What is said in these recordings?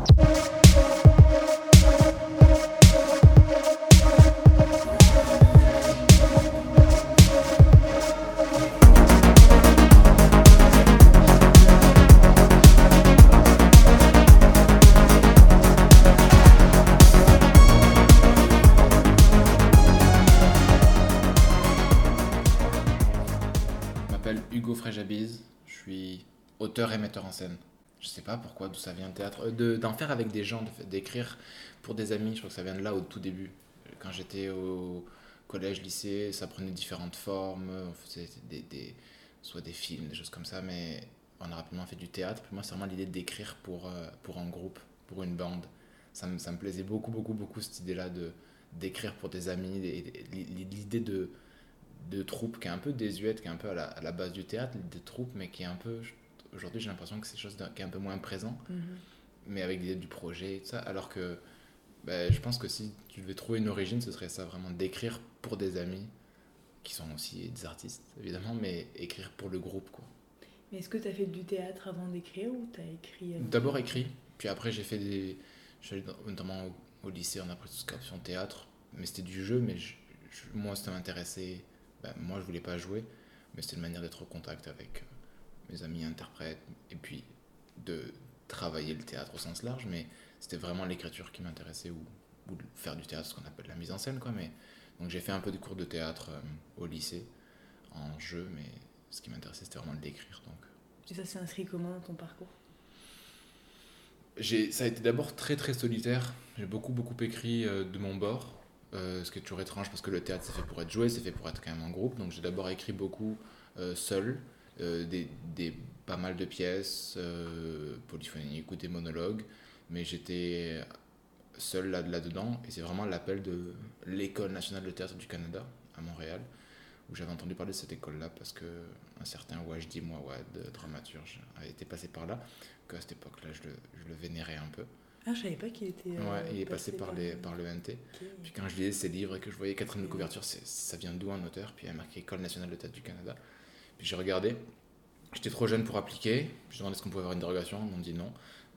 Je m'appelle Hugo Fréjabiz, je suis auteur et metteur en scène. Je sais pas pourquoi, d'où ça vient le théâtre. Euh, de- D'en faire avec des gens, d'écrire pour des amis, je crois que ça vient de là au tout début. Quand j'étais au collège, lycée, ça prenait différentes formes. On faisait des, des- soit des films, des choses comme ça, mais on a rapidement fait du théâtre. Puis moi, c'est vraiment l'idée d'écrire pour, euh, pour un groupe, pour une bande. Ça me, ça me plaisait beaucoup, beaucoup, beaucoup cette idée-là de d'écrire pour des amis, l'idée de, de troupe qui est un peu désuète, qui est un peu à la, à la base du théâtre, l'idée de troupe, mais qui est un peu. Aujourd'hui, j'ai l'impression que c'est quelque chose qui est un peu moins présent, mais avec l'idée du projet et tout ça. Alors que ben, je pense que si tu devais trouver une origine, ce serait ça, vraiment d'écrire pour des amis, qui sont aussi des artistes, évidemment, mais écrire pour le groupe, quoi. Mais est-ce que tu as fait du théâtre avant d'écrire ou tu as écrit euh, D'abord écrit, puis après j'ai fait des. Je suis allé notamment au, au lycée, on a pris option théâtre, mais c'était du jeu, mais je- je- moi ça m'intéressait. ben, moi je voulais pas jouer, mais c'était une manière d'être au contact avec euh, mes amis interprètes, et puis de travailler le théâtre au sens large, mais c'était vraiment l'écriture qui m'intéressait, ou, ou de faire du théâtre, ce qu'on appelle la mise en scène, quoi. Mais, donc j'ai fait un peu de cours de théâtre euh, au lycée, en jeu, mais ce qui m'intéressait c'était vraiment de l'écrire, donc. Et ça s'est inscrit comment dans ton parcours? J'ai, ça a été d'abord très très solitaire. J'ai beaucoup beaucoup écrit euh, de mon bord, euh, ce qui est toujours étrange parce que le théâtre c'est fait pour être joué, c'est fait pour être quand même en groupe. Donc j'ai d'abord écrit beaucoup euh, seul, euh, des, des, pas mal de pièces euh, polyphoniques ou des monologues, mais j'étais seul là, là-dedans et c'est vraiment l'appel de l'École nationale de théâtre du Canada à Montréal où j'avais entendu parler de cette école-là parce que un certain Wajdi Mouawad, dramaturge, avait été passé par là, qu'à cette époque-là je le, je le vénérais un peu. Ah, je savais pas qu'il était. euh, Ouais, il est passé par, les, le- par le NT. Puis quand je lisais ses livres et que je voyais quatrième de couverture, ça vient d'où un auteur? Puis il y a marqué École nationale de théâtre du Canada. J'ai regardé. J'étais trop jeune pour appliquer. J'ai demandé est-ce qu'on pouvait avoir une dérogation. Ils m'ont dit non.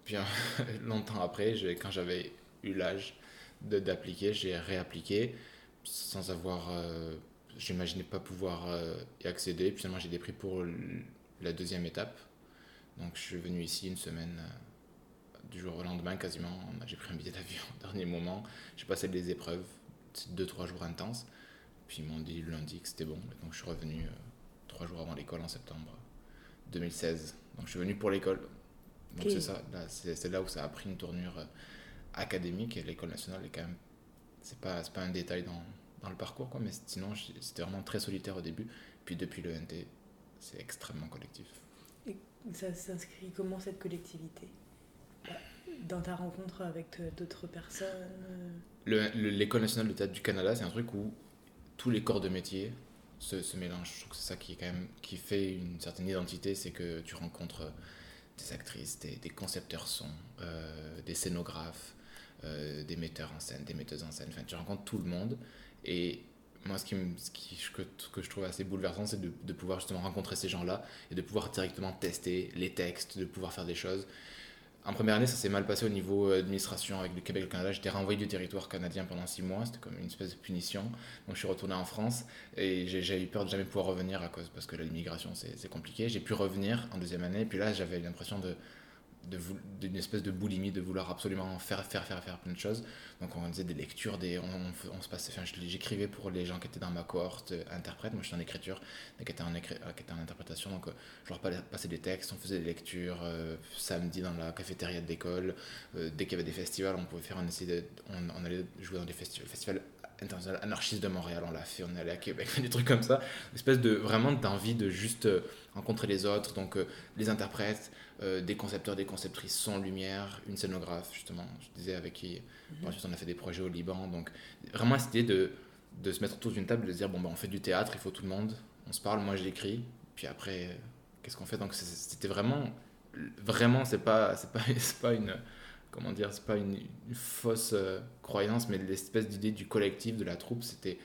Puis longtemps après, quand j'avais eu l'âge d'appliquer, j'ai réappliqué sans avoir. euh, J'imaginais pas pouvoir euh, y accéder. Puis finalement, j'ai des prix pour la deuxième étape. Donc je suis venu ici une semaine. euh, du jour au lendemain quasiment, j'ai pris un billet d'avion au dernier moment, j'ai passé les épreuves, deux trois jours intenses, puis ils m'ont dit le lundi que c'était bon, donc je suis revenu trois jours avant l'école en septembre 2016. Donc je suis venu pour l'école. Donc c'est ça, là, c'est là où ça a pris une tournure euh, académique et l'école nationale est quand même, c'est pas, c'est pas un détail dans, dans le parcours quoi, mais sinon c'était vraiment très solitaire au début, puis depuis le NT c'est extrêmement collectif. Ça s'inscrit comment cette collectivité? Bah, Dans ta rencontre avec d'autres personnes euh, Le- le- L'école nationale de théâtre du Canada, c'est un truc où tous les corps de métier se mélangent. Je trouve que c'est ça qui, est quand même, qui fait une certaine identité, c'est que tu rencontres des actrices, des, concepteurs son, euh, des scénographes, euh, des metteurs en scène, des metteuses en scène. Enfin, tu rencontres tout le monde. Et moi, ce, qui, ce que, je trouve assez bouleversant, c'est de pouvoir justement rencontrer ces gens-là et de pouvoir directement tester les textes, de pouvoir faire des choses. En première année, ça s'est mal passé au niveau euh, administration avec le Québec et le Canada. J'étais renvoyé du territoire canadien pendant six mois. C'était comme une espèce de punition. Donc je suis retourné en France et j'ai eu peur de jamais pouvoir revenir à cause parce que l'immigration c'est compliqué. J'ai pu revenir en deuxième année. Puis là, j'avais l'impression de d'une espèce de boulimie de vouloir absolument faire faire faire faire plein de choses. Donc on faisait des lectures des on, se passait j'écrivais pour les gens qui étaient dans ma cohorte euh, interprète moi j'étais en écriture mais qui étaient en, écri- qui étaient en interprétation. Donc euh, je leur pa- passais des textes on faisait des lectures euh, samedi dans la cafétéria de l'école dès qu'il y avait des festivals on pouvait faire on essayait de- on, allait jouer dans des festivals festival international anarchiste de Montréal. On l'a fait on est allé à Québec des trucs comme ça. Une espèce de vraiment d'envie de juste rencontrer les autres. Donc les interprètes euh, des concepteurs, des conceptrices son, lumière, une scénographe, justement, je disais avec qui. Ensuite, on a fait des projets au Liban. Donc, vraiment, cette idée de, de se mettre autour d'une table de se dire bon, ben, on fait du théâtre, il faut tout le monde, on se parle, moi je l'écris, puis après, euh, qu'est-ce qu'on fait? Donc, c'était vraiment. Vraiment, c'est pas, c'est pas, pas une. Comment dire C'est pas une, une fausse euh, croyance, mais l'espèce d'idée du collectif, de la troupe, c'était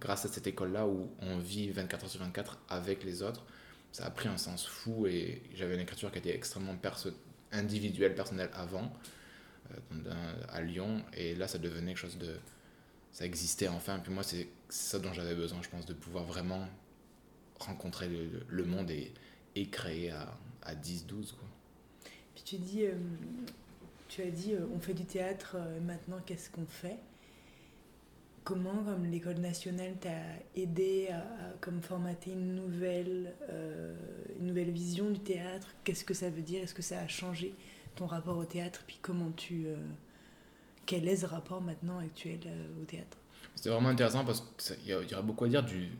grâce à cette école-là où on vit 24 heures sur 24 avec les autres ça a pris un sens fou et j'avais une écriture qui était extrêmement individuelle, personnelle avant. à Lyon, et là, ça devenait quelque chose de. Ça existait enfin. Puis moi, c'est ça dont j'avais besoin, je pense, de pouvoir vraiment rencontrer le, monde et, et créer à, à 10, 12. Quoi. Puis tu dis, euh, tu as dit, on fait du théâtre, maintenant qu'est-ce qu'on fait? Comment, comme l'école nationale, t'a aidé à, comme formater une nouvelle, euh, une nouvelle vision du théâtre? Qu'est-ce que ça veut dire? Est-ce que ça a changé ton rapport au théâtre? Puis comment tu... Euh, quel est ce rapport maintenant actuel euh, au théâtre? C'est vraiment intéressant parce qu'il y, y, aurait beaucoup à dire du...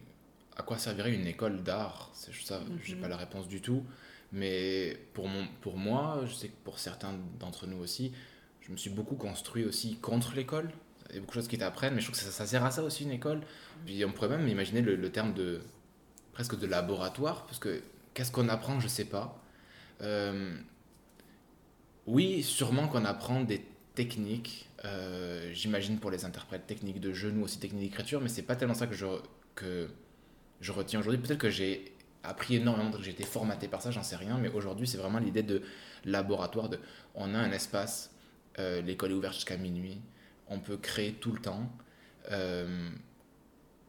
À quoi servirait une école d'art. C'est ça, j'ai pas mhm. la réponse du tout. Mais pour, mon, pour moi, je sais que pour certains d'entre nous aussi, je me suis beaucoup construit aussi contre l'école a beaucoup de choses qui t'apprennent, mais je trouve que ça, sert à ça aussi une école. Puis on pourrait même imaginer le, terme de presque de laboratoire, parce que qu'est-ce qu'on apprend, je sais pas. Euh, oui, sûrement qu'on apprend des techniques, euh, j'imagine pour les interprètes, techniques de jeu, nous aussi techniques d'écriture, mais c'est pas tellement ça que je, que je retiens aujourd'hui. Peut-être que j'ai appris énormément, j'ai été formaté par ça, j'en sais rien, mais aujourd'hui c'est vraiment l'idée de laboratoire, on a un espace, euh, l'école est ouverte jusqu'à minuit, on peut créer tout le temps. Euh,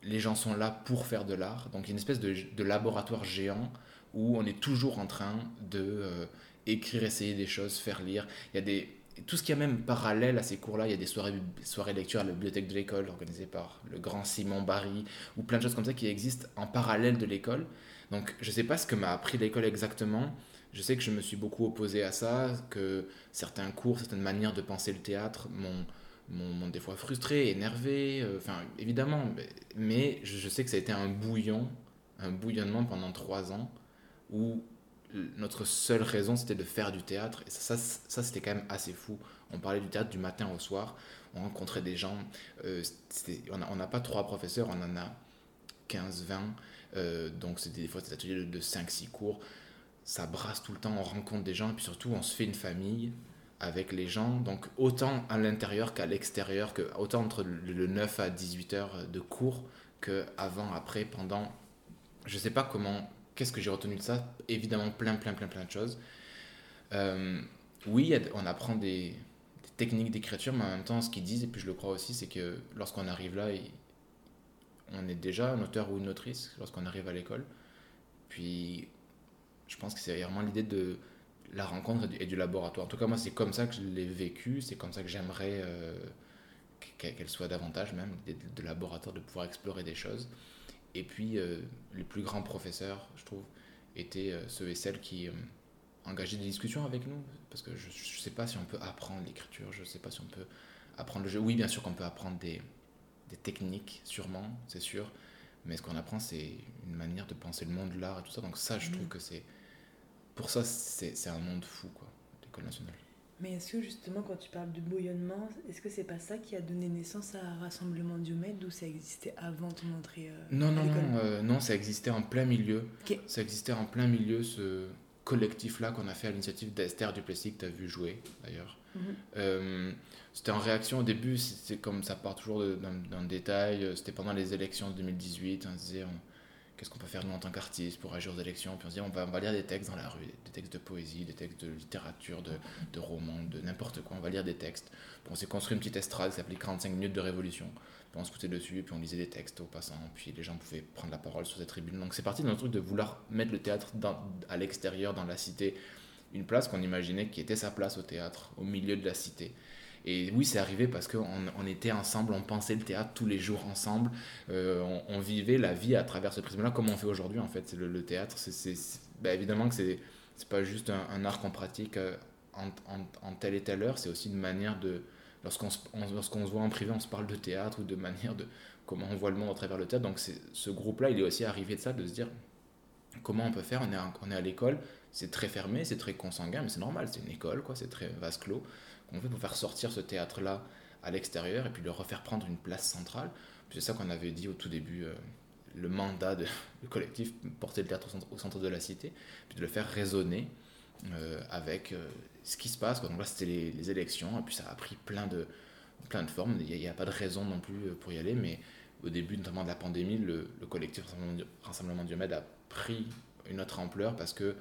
les gens sont là pour faire de l'art. Donc il y a une espèce de, laboratoire géant où on est toujours en train de euh, écrire, essayer des choses, faire lire. Il y a des tout ce qui est même parallèle à ces cours-là, il y a des soirées, soirées lecture à la bibliothèque de l'école organisées par le grand Simon Barry, ou plein de choses comme ça qui existent en parallèle de l'école. Donc je ne sais pas ce que m'a appris l'école exactement. Je sais que je me suis beaucoup opposé à ça, que certains cours, certaines manières de penser le théâtre m'ont m'ont des fois frustré, énervé, euh, enfin évidemment, mais, je, sais que ça a été un bouillon, un bouillonnement pendant trois ans où notre seule raison c'était de faire du théâtre. Et ça, ça, c'était quand même assez fou. On parlait du théâtre du matin au soir, on rencontrait des gens, euh, on n'a pas trois professeurs, on en a 15, 20, euh, donc c'était des fois des ateliers de, de 5-6 cours, ça brasse tout le temps, on rencontre des gens et puis surtout on se fait une famille avec les gens, donc autant à l'intérieur qu'à l'extérieur, que, autant entre le 9 à 18 heures de cours que avant, après, pendant. Je sais pas comment, qu'est-ce que j'ai retenu de ça Évidemment, plein, plein, plein, plein de choses. Euh, oui, on apprend des, techniques d'écriture, mais en même temps, ce qu'ils disent, et puis je le crois aussi, c'est que lorsqu'on arrive là, on est déjà un auteur ou une autrice lorsqu'on arrive à l'école. Puis, je pense que c'est vraiment l'idée de la rencontre et du laboratoire. En tout cas, moi, c'est comme ça que je l'ai vécu, c'est comme ça que j'aimerais euh, qu'elle soit davantage même, de, laboratoire, de pouvoir explorer des choses. Et puis, euh, les plus grands professeurs, je trouve, étaient euh, ceux et celles qui engageaient des discussions avec nous, parce que je ne sais pas si on peut apprendre l'écriture, je ne sais pas si on peut apprendre le jeu. Oui, bien sûr qu'on peut apprendre des, des techniques, sûrement, c'est sûr, mais ce qu'on apprend, c'est une manière de penser le monde, l'art et tout ça. Donc ça, je trouve mmh. que c'est pour ça, c'est un monde fou, quoi, l'école nationale. Mais est-ce que justement, quand tu parles de bouillonnement, est-ce que c'est pas ça qui a donné naissance à Rassemblement Diomède ou ça existait avant ton entrée euh, Non, non, non, euh, non, ça existait en plein milieu. Ça existait en plein milieu, ce collectif-là qu'on a fait à l'initiative d'Esther Duplessis, que tu as vu jouer d'ailleurs. Mhm. Euh, c'était en réaction au début, c'est comme ça part toujours d'un détail, c'était pendant les élections de 2018, on disait qu'est-ce qu'on peut faire nous en tant qu'artistes pour agir aux élections? Puis on se dit, on va, lire des textes dans la rue, des textes de poésie, des textes de littérature, de, de romans, de n'importe quoi. On va lire des textes. Puis on s'est construit une petite estrade qui s'appelait 45 minutes de révolution. Puis on se foutait dessus, puis on lisait des textes aux passants, puis les gens pouvaient prendre la parole sur cette tribune. Donc c'est parti d'un truc de vouloir mettre le théâtre à l'extérieur, dans la cité, une place qu'on imaginait qui était sa place au théâtre, au milieu de la cité. Et oui, c'est arrivé parce qu'on on était ensemble, on pensait le théâtre tous les jours ensemble, euh, on, vivait la vie à travers ce prisme-là, comme on fait aujourd'hui en fait. Le, le théâtre, c'est bah, évidemment que c'est pas juste un, art qu'on pratique euh, en, en, telle et telle heure, c'est aussi une manière de. Lorsqu'on se, lorsqu'on se voit en privé, on se parle de théâtre ou de manière de comment on voit le monde à travers le théâtre. Donc ce groupe-là, il est aussi arrivé de ça, de se dire comment on peut faire? On est, on est à l'école, c'est très fermé, c'est très consanguin, mais c'est normal, c'est une école, quoi, c'est très vase clos qu'on fait pour faire sortir ce théâtre-là à l'extérieur et puis le refaire prendre une place centrale. C'est ça qu'on avait dit au tout début, euh, le mandat du collectif, porter le théâtre au centre, de la cité, puis de le faire résonner euh, avec euh, ce qui se passe. Donc là, c'était les, élections, et puis ça a pris plein de, plein de formes. Il n'y a, pas de raison non plus pour y aller, mais au début, notamment de la pandémie, le, collectif Rassemblement, Rassemblement Diomède a pris une autre ampleur parce que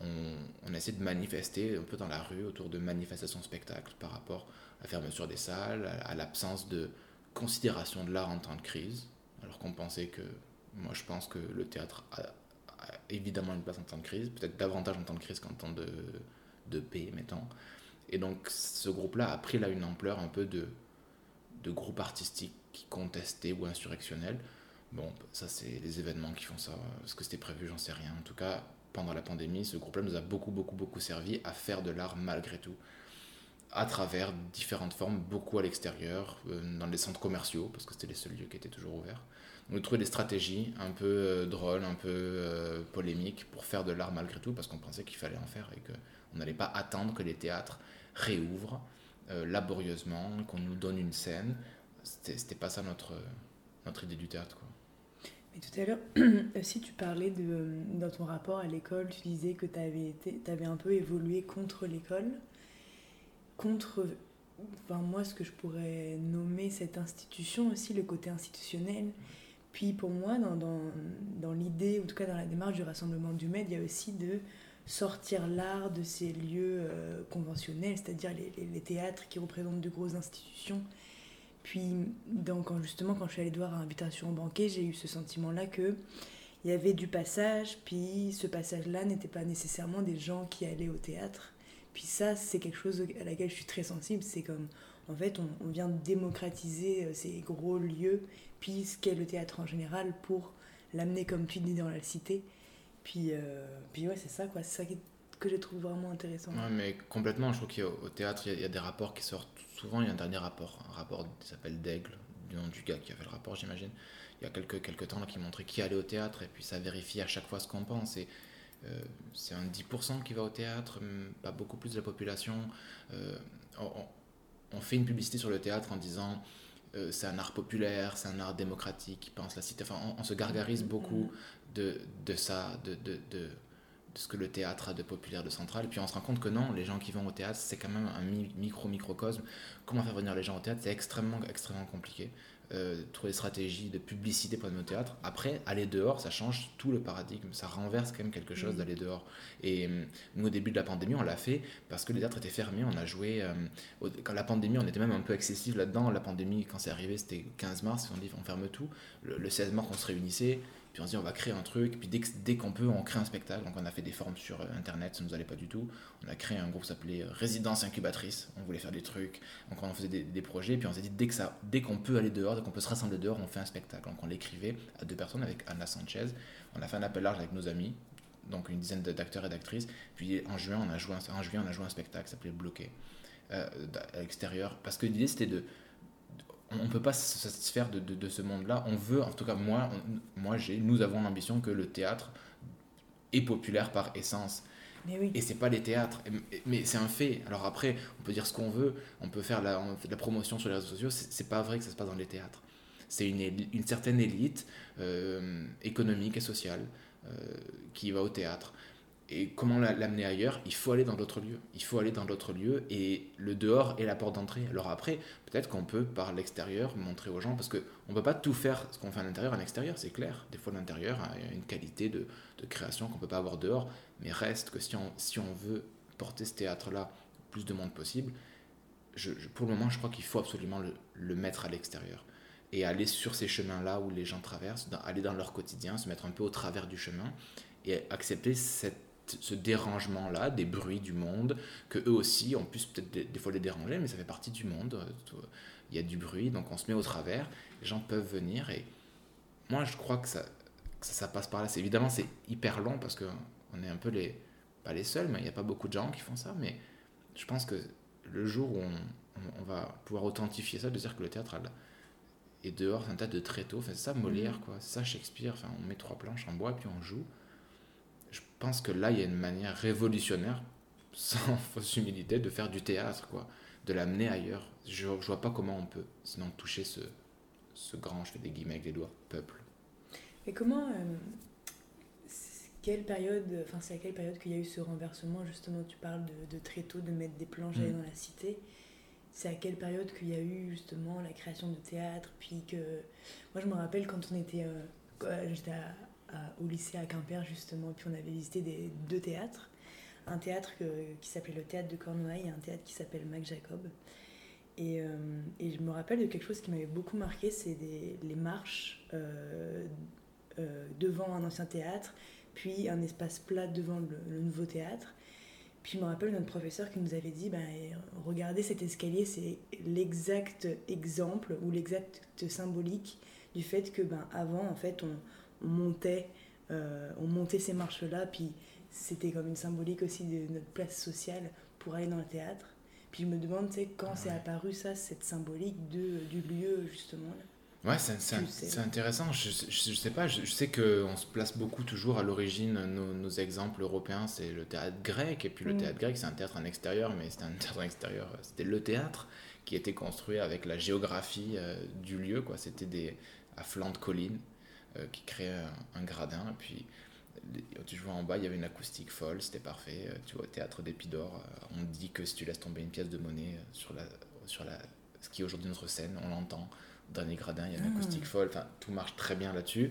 on, essaie de manifester un peu dans la rue autour de manifestations spectacles par rapport fermeture des salles, à, l'absence de considération de l'art en temps de crise, alors qu'on pensait que, moi je pense que le théâtre a, évidemment une place en temps de crise, peut-être davantage en temps de crise qu'en temps de, de paix, mettons. Et donc ce groupe-là a pris là une ampleur un peu de, de groupe artistique qui ou insurrectionnel. Bon, ça c'est les événements qui font ça. Est-ce que c'était prévu? J'en sais rien. En tout cas, pendant la pandémie, ce groupe-là nous a beaucoup, beaucoup, beaucoup servi à faire de l'art malgré tout, à travers différentes formes, beaucoup à l'extérieur, euh, dans les centres commerciaux, parce que c'était les seuls lieux qui étaient toujours ouverts. On a des stratégies un peu euh, drôles, un peu euh, polémiques pour faire de l'art malgré tout, parce qu'on pensait qu'il fallait en faire et qu'on n'allait pas attendre que les théâtres réouvrent laborieusement, qu'on nous donne une scène. C'était pas ça notre, notre idée du théâtre. Quoi tout à l'heure, si tu parlais de, dans ton rapport à l'école, tu disais que tu avais, avais un peu évolué contre l'école, contre, enfin, moi, ce que je pourrais nommer cette institution aussi, le côté institutionnel. Puis pour moi, dans, dans, dans l'idée, en tout cas dans la démarche du Rassemblement du Med, il y a aussi de sortir l'art de ces lieux euh, conventionnels, c'est-à-dire les, théâtres qui représentent de grosses institutions puis, donc, justement, quand je suis allée voir à Invitation au banquet, j'ai eu ce sentiment-là que il y avait du passage, puis ce passage-là n'était pas nécessairement des gens qui allaient au théâtre. Puis ça, c'est quelque chose à laquelle je suis très sensible. C'est comme, en fait, on, on, vient démocratiser euh, ces gros lieux, puis ce qu'est le théâtre en général, pour l'amener, comme tu dis, dans la cité. Puis, euh, puis ouais, c'est ça, quoi. Ça que je trouve vraiment intéressant. Ouais, mais complètement. Je trouve qu'au théâtre, il y, a des rapports qui sortent souvent, il y a un dernier rapport, un rapport qui s'appelle D'Aigle, du nom du gars qui a fait le rapport, j'imagine, il y a quelques, quelques temps là, qui montrait qui allait au théâtre, et puis ça vérifie à chaque fois ce qu'on pense. Et euh, c'est un 10% qui va au théâtre, pas beaucoup plus de la population. Euh, on, fait une publicité sur le théâtre en disant euh, c'est un art populaire, c'est un art démocratique qui pense la cité. Enfin, on, se gargarise beaucoup de, de ça, de, de, de ce que le théâtre a de populaire, de central. Et puis on se rend compte que non, les gens qui vont au théâtre, c'est quand même un micro-microcosme. Comment faire venir les gens au théâtre, c'est extrêmement, extrêmement compliqué. Euh, trouver des stratégies de publicité pour nos théâtres. Après, aller dehors, ça change tout le paradigme. Ça renverse quand même quelque chose mm. d'aller dehors. Et euh, nous, au début de la pandémie, on l'a fait parce que les théâtres étaient fermés. On a joué. Euh, quand la pandémie, on était même un peu excessif là-dedans. La pandémie, quand c'est arrivé, c'était 15 mars. On dit on ferme tout. Le, le 16 mars, on se réunissait. Puis on se dit, on va créer un truc. Puis dès, dès qu'on peut, on crée un spectacle. Donc on a fait des formes sur euh, Internet, ça nous allait pas du tout. On a créé un groupe qui s'appelait euh, Résidence Incubatrice. On voulait faire des trucs. Donc on faisait des, des projets. Puis on s'est dit, dès, que ça, dès qu'on peut aller dehors, dès qu'on peut se rassembler dehors, on fait un spectacle. Donc on l'écrivait à deux personnes avec Anna Sanchez. On a fait un appel large avec nos amis. Donc une dizaine d'acteurs et d'actrices. Puis en juin, on a joué un, en on a joué un spectacle qui s'appelait Bloqué. Euh, à l'extérieur. Parce que l'idée, c'était de on ne peut pas se satisfaire de, de, ce monde-là. On veut, en tout cas moi, moi j'ai, nous avons l'ambition que le théâtre est populaire par essence. Mais oui. Et c'est pas les théâtres, mais c'est un fait. Alors après, on peut dire ce qu'on veut, on peut faire la, la promotion sur les réseaux sociaux, c'est pas vrai que ça se passe dans les théâtres. C'est une, une, certaine élite euh, économique et sociale euh, qui va au théâtre et comment l'amener ailleurs? Il faut aller dans d'autres lieux. Il faut aller dans d'autres lieux et le dehors est la porte d'entrée. Alors après, peut-être qu'on peut par l'extérieur montrer aux gens, parce qu'on ne peut pas tout faire ce qu'on fait à l'intérieur à l'extérieur, c'est clair. Des fois, l'intérieur a une qualité de, de création qu'on ne peut pas avoir dehors, mais reste que si on, si on veut porter ce théâtre-là plus de monde possible, pour le moment, je crois qu'il faut absolument le mettre à l'extérieur et aller sur ces chemins-là où les gens traversent, aller dans leur quotidien, se mettre un peu au travers du chemin et accepter cette ce dérangement-là, des bruits du monde, que eux aussi, on puisse peut-être des, fois les déranger, mais ça fait partie du monde. Il y a du bruit, donc on se met au travers, les gens peuvent venir, et moi je crois que ça, ça, passe par là. Évidemment, c'est hyper long parce qu'on est un peu les, pas les seuls, mais il n'y a pas beaucoup de gens qui font ça, mais je pense que le jour où on, va pouvoir authentifier ça, de dire que le théâtre est dehors, c'est un tas de tréteaux, c'est ça Molière, mmh. quoi, c'est ça Shakespeare, enfin, on met trois planches en bois, puis on joue pense que là, il y a une manière révolutionnaire, sans fausse humilité, de faire du théâtre, quoi, de l'amener ailleurs. Je ne vois pas comment on peut, sinon toucher ce, ce grand, je fais des guillemets avec les doigts, peuple. Mais comment, euh, quelle période, enfin c'est à quelle période qu'il y a eu ce renversement, justement, tu parles de, de très tôt, de mettre des planches mm. dans la cité c'est à quelle période qu'il y a eu justement la création de théâtre, puis que... Moi je me rappelle quand on était... Euh, j'étais à, au lycée à Quimper justement, puis on avait visité des, deux théâtres. Un théâtre qui s'appelait le théâtre de Cornouailles et un théâtre qui s'appelle Mac Jacob. Et, euh, je me rappelle de quelque chose qui m'avait beaucoup marqué, c'est les marches euh, euh, devant un ancien théâtre, puis un espace plat devant le, nouveau théâtre. Puis je me rappelle notre professeur qui nous avait dit, ben, regardez cet escalier, c'est l'exact exemple ou l'exact symbolique du fait que ben, avant, en fait, on, on montait, on montait ces marches-là, puis c'était comme une symbolique aussi de notre place sociale pour aller dans le théâtre. Puis je me demande, tu sais, quand c'est apparu ça, cette symbolique de, du lieu, justement. Ouais, c'est intéressant. Je, je, sais pas, je, sais qu'on se place beaucoup toujours à l'origine, nos, nos, exemples européens, c'est le théâtre grec. Et puis le mm. théâtre grec, c'est un théâtre en extérieur, mais c'était un théâtre en extérieur. C'était le théâtre qui était construit avec la géographie euh, du lieu, quoi. C'était des à flanc de collines euh, qui créaient un, un, gradin. Et puis tu jouais en bas, il y avait une acoustique folle, c'était parfait. Euh, tu vois, au théâtre d'Épidore, euh, on dit que si tu laisses tomber une pièce de monnaie euh, sur, la, sur la, ce qui est aujourd'hui notre scène, on l'entend. Dernier gradin, il y a une ah. acoustique folle, enfin, tout marche très bien là-dessus.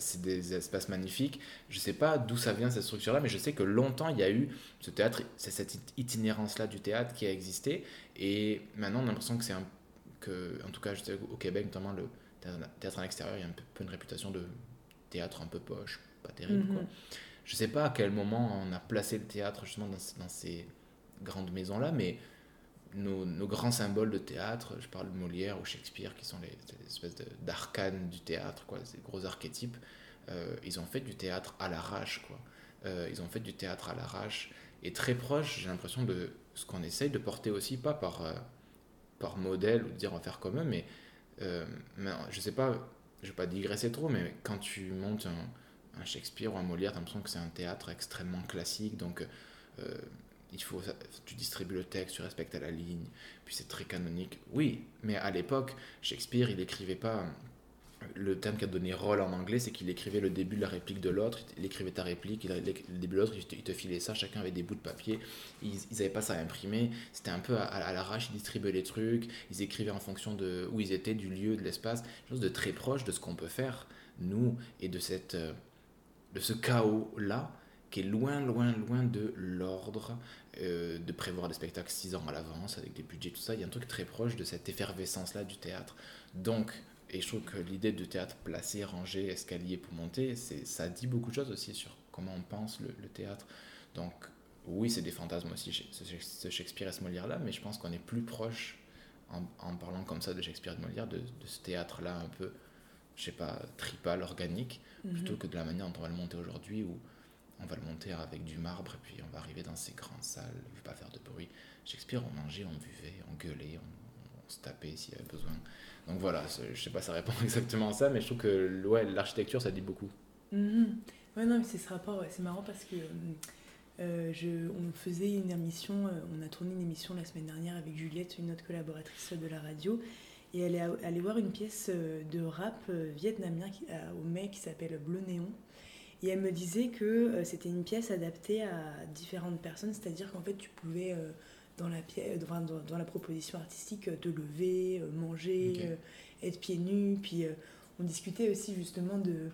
c'est des espaces magnifiques. Je sais pas d'où ça vient cette structure-là, mais je sais que longtemps il y a eu ce théâtre, c'est cette itinérance-là du théâtre qui a existé. Et maintenant on a l'impression que c'est un. Que, en tout cas, je sais, au Québec, notamment, le théâtre à l'extérieur, il y a un peu une réputation de théâtre un peu poche, pas terrible. Quoi. Mhm. Je sais pas à quel moment on a placé le théâtre justement dans, dans ces grandes maisons-là, mais nos, nos, grands symboles de théâtre, je parle de Molière ou Shakespeare, qui sont les, espèces d'arcanes du théâtre, quoi, ces gros archétypes, euh, ils ont fait du théâtre à l'arrache. quoi. Euh, ils ont fait du théâtre à l'arrache et très proche, j'ai l'impression, de ce qu'on essaye de porter aussi, pas par, euh, par modèle ou de dire en faire comme eux, mais, mais je sais pas, je vais pas digresser trop, mais quand tu montes un Shakespeare ou un Molière, tu as l'impression que c'est un théâtre extrêmement classique, donc euh, il faut, tu distribues le texte, tu respectes la ligne, puis c'est très canonique. Oui, mais à l'époque, Shakespeare, il n'écrivait pas. Le terme qu'a donné Roll en anglais, c'est qu'il écrivait le début de la réplique de l'autre, il écrivait ta réplique, il, le début de l'autre, il, te filait ça, chacun avait des bouts de papier, ils n'avaient pas ça à imprimer, c'était un peu à, l'arrache, ils distribuaient les trucs, ils écrivaient en fonction de où ils étaient, du lieu, de l'espace, chose de très proche de ce qu'on peut faire, nous, et de cette. Euh, de ce chaos-là, qui est loin, loin, loin de l'ordre, euh, de prévoir des spectacles six ans à l'avance, avec des budgets, tout ça. Il y a un truc très proche de cette effervescence-là du théâtre. Donc, et je trouve que l'idée de théâtre placé, rangé, escalier pour monter, ça dit beaucoup de choses aussi sur comment on pense le, théâtre. Donc, oui, c'est des fantasmes aussi, ce Shakespeare et ce Molière-là, mais je pense qu'on est plus proche, en, parlant comme ça de Shakespeare et de Molière, de, de ce théâtre-là un peu, je sais pas, tripal, organique, Mhm. plutôt que de la manière dont on va le monter aujourd'hui où on va le monter avec du marbre et puis on va arriver dans ces grandes salles, il ne veut pas faire de bruit. Shakespeare, on mangeait, on buvait, on gueulait, on, se tapait s'il y avait besoin. Donc voilà, je sais pas, ça répond exactement à ça, mais je trouve que ouais, l'architecture, ça dit beaucoup. Mhm. Ouais, non, mais c'est ce rapport, c'est marrant parce que euh, je, on faisait une émission, euh, on a tourné une émission la semaine dernière avec Juliette, une autre collaboratrice de la radio, et elle est allée voir une pièce euh, de rap vietnamien au mai qui s'appelle Bleu Néon. Et elle me disait que c'était une pièce adaptée à différentes personnes, c'est-à-dire qu'en fait tu pouvais dans la, pièce, dans, la proposition artistique te lever, manger, être pieds nus. Puis on discutait aussi justement de,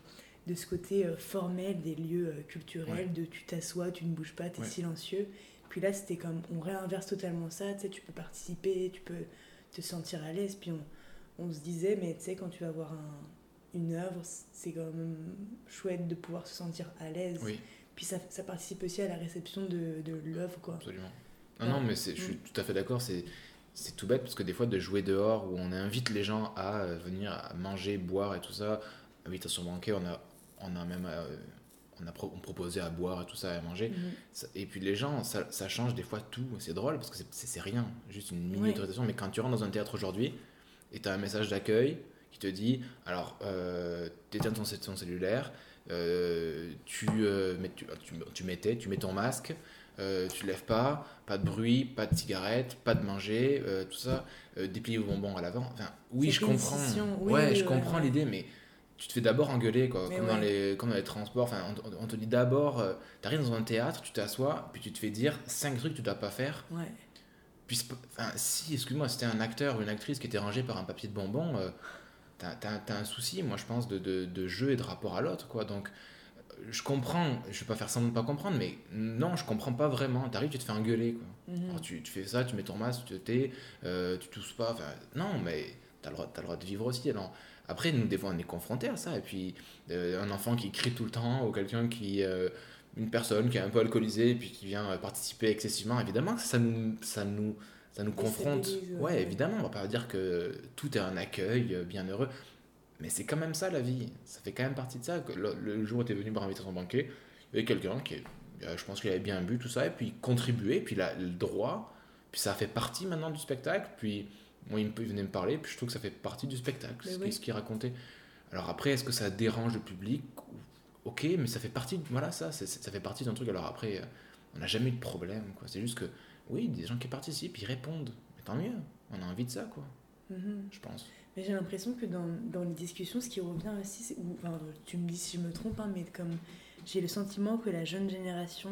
de ce côté formel des lieux culturels, de tu t'assois, tu ne bouges pas, tu es silencieux. Puis là c'était comme on réinverse totalement ça, tu sais, tu peux participer, tu peux te sentir à l'aise. Puis on, on, se disait, mais tu sais, quand tu vas voir un, une œuvre, c'est quand même chouette de pouvoir se sentir à l'aise. Oui. Puis ça, ça, participe aussi à la réception de, de l'œuvre, quoi. Absolument. Non, non, mais je suis mm. tout à fait d'accord. C'est c'est tout bête parce que des fois de jouer dehors où on invite les gens à euh, venir à manger, boire et tout ça, invitation banquet, on a, on a même euh, on a proposé à boire et tout ça, à manger. Mhm. et puis les gens, ça, ça, change des fois tout. C'est drôle parce que c'est rien, juste une mini autorisation. Mais quand tu rentres dans un théâtre aujourd'hui et tu as un message d'accueil qui te dit alors, euh, tu éteins ton, ton cellulaire, euh, tu, euh, mets, tu, tu, mettais, tu mets ton masque. Euh, tu lèves pas, pas de bruit, pas de cigarette, pas de manger, tout ça, déplier vos bonbons à l'avant. Enfin, oui, je comprends. ouais, je comprends l'idée, mais tu te fais d'abord engueuler, quoi, comme, dans les, comme dans les transports. Enfin, on, te dit d'abord, euh, tu arrives dans un théâtre, tu t'assois, puis tu te fais dire cinq trucs que tu dois pas faire. Ouais. Puis, enfin, si, excuse-moi, c'était un acteur ou une actrice qui était rangé par un papier de bonbon, euh, t'as as, un souci, moi, je pense, de, de, de, jeu et de rapport à l'autre, quoi. Donc, je comprends, je vais pas faire semblant de pas comprendre, mais non, je comprends pas vraiment. T'arrives, tu te fais engueuler, quoi. Mhm. Alors, tu, tu fais ça, tu mets ton masque, tu te tais, euh, tu tousses pas. Non, mais t'as le, droit- t'as le droit de vivre aussi. Alors, après, nous, des fois, on est confrontés à ça. Et puis, euh, un enfant qui crie tout le temps, ou quelqu'un qui. euh, une personne qui est un peu alcoolisée, et puis qui vient euh, participer excessivement, évidemment, ça nous. Ça nous ça nous confronte. Ouais, évidemment, on va pas dire que tout est un accueil euh, bien heureux. Mais c'est quand même ça la vie. Ça fait quand même partie de ça. Le, le jour où tu es venu pour inviter ton banquet, il y avait quelqu'un qui, euh, je pense qu'il avait bien bu, tout ça, et puis contribué, puis il a le droit, puis ça fait partie maintenant du spectacle. Puis moi, il, me- il venait me parler, puis je trouve que ça fait partie du spectacle, ce oui. qu'il racontait. Alors après, est-ce que ça dérange le public Ok, mais ça fait partie, voilà, ça, ça fait partie d'un truc. Alors après, euh, on n'a jamais eu de problème, quoi. C'est juste que, oui, des gens qui participent, ils répondent. Mais tant mieux, on a envie de ça, quoi, Mhm. je pense. Mais j'ai l'impression que dans, dans les discussions, ce qui revient aussi, c'est- ou, enfin, tu me dis si je me trompe, hein, mais comme j'ai le sentiment que la jeune génération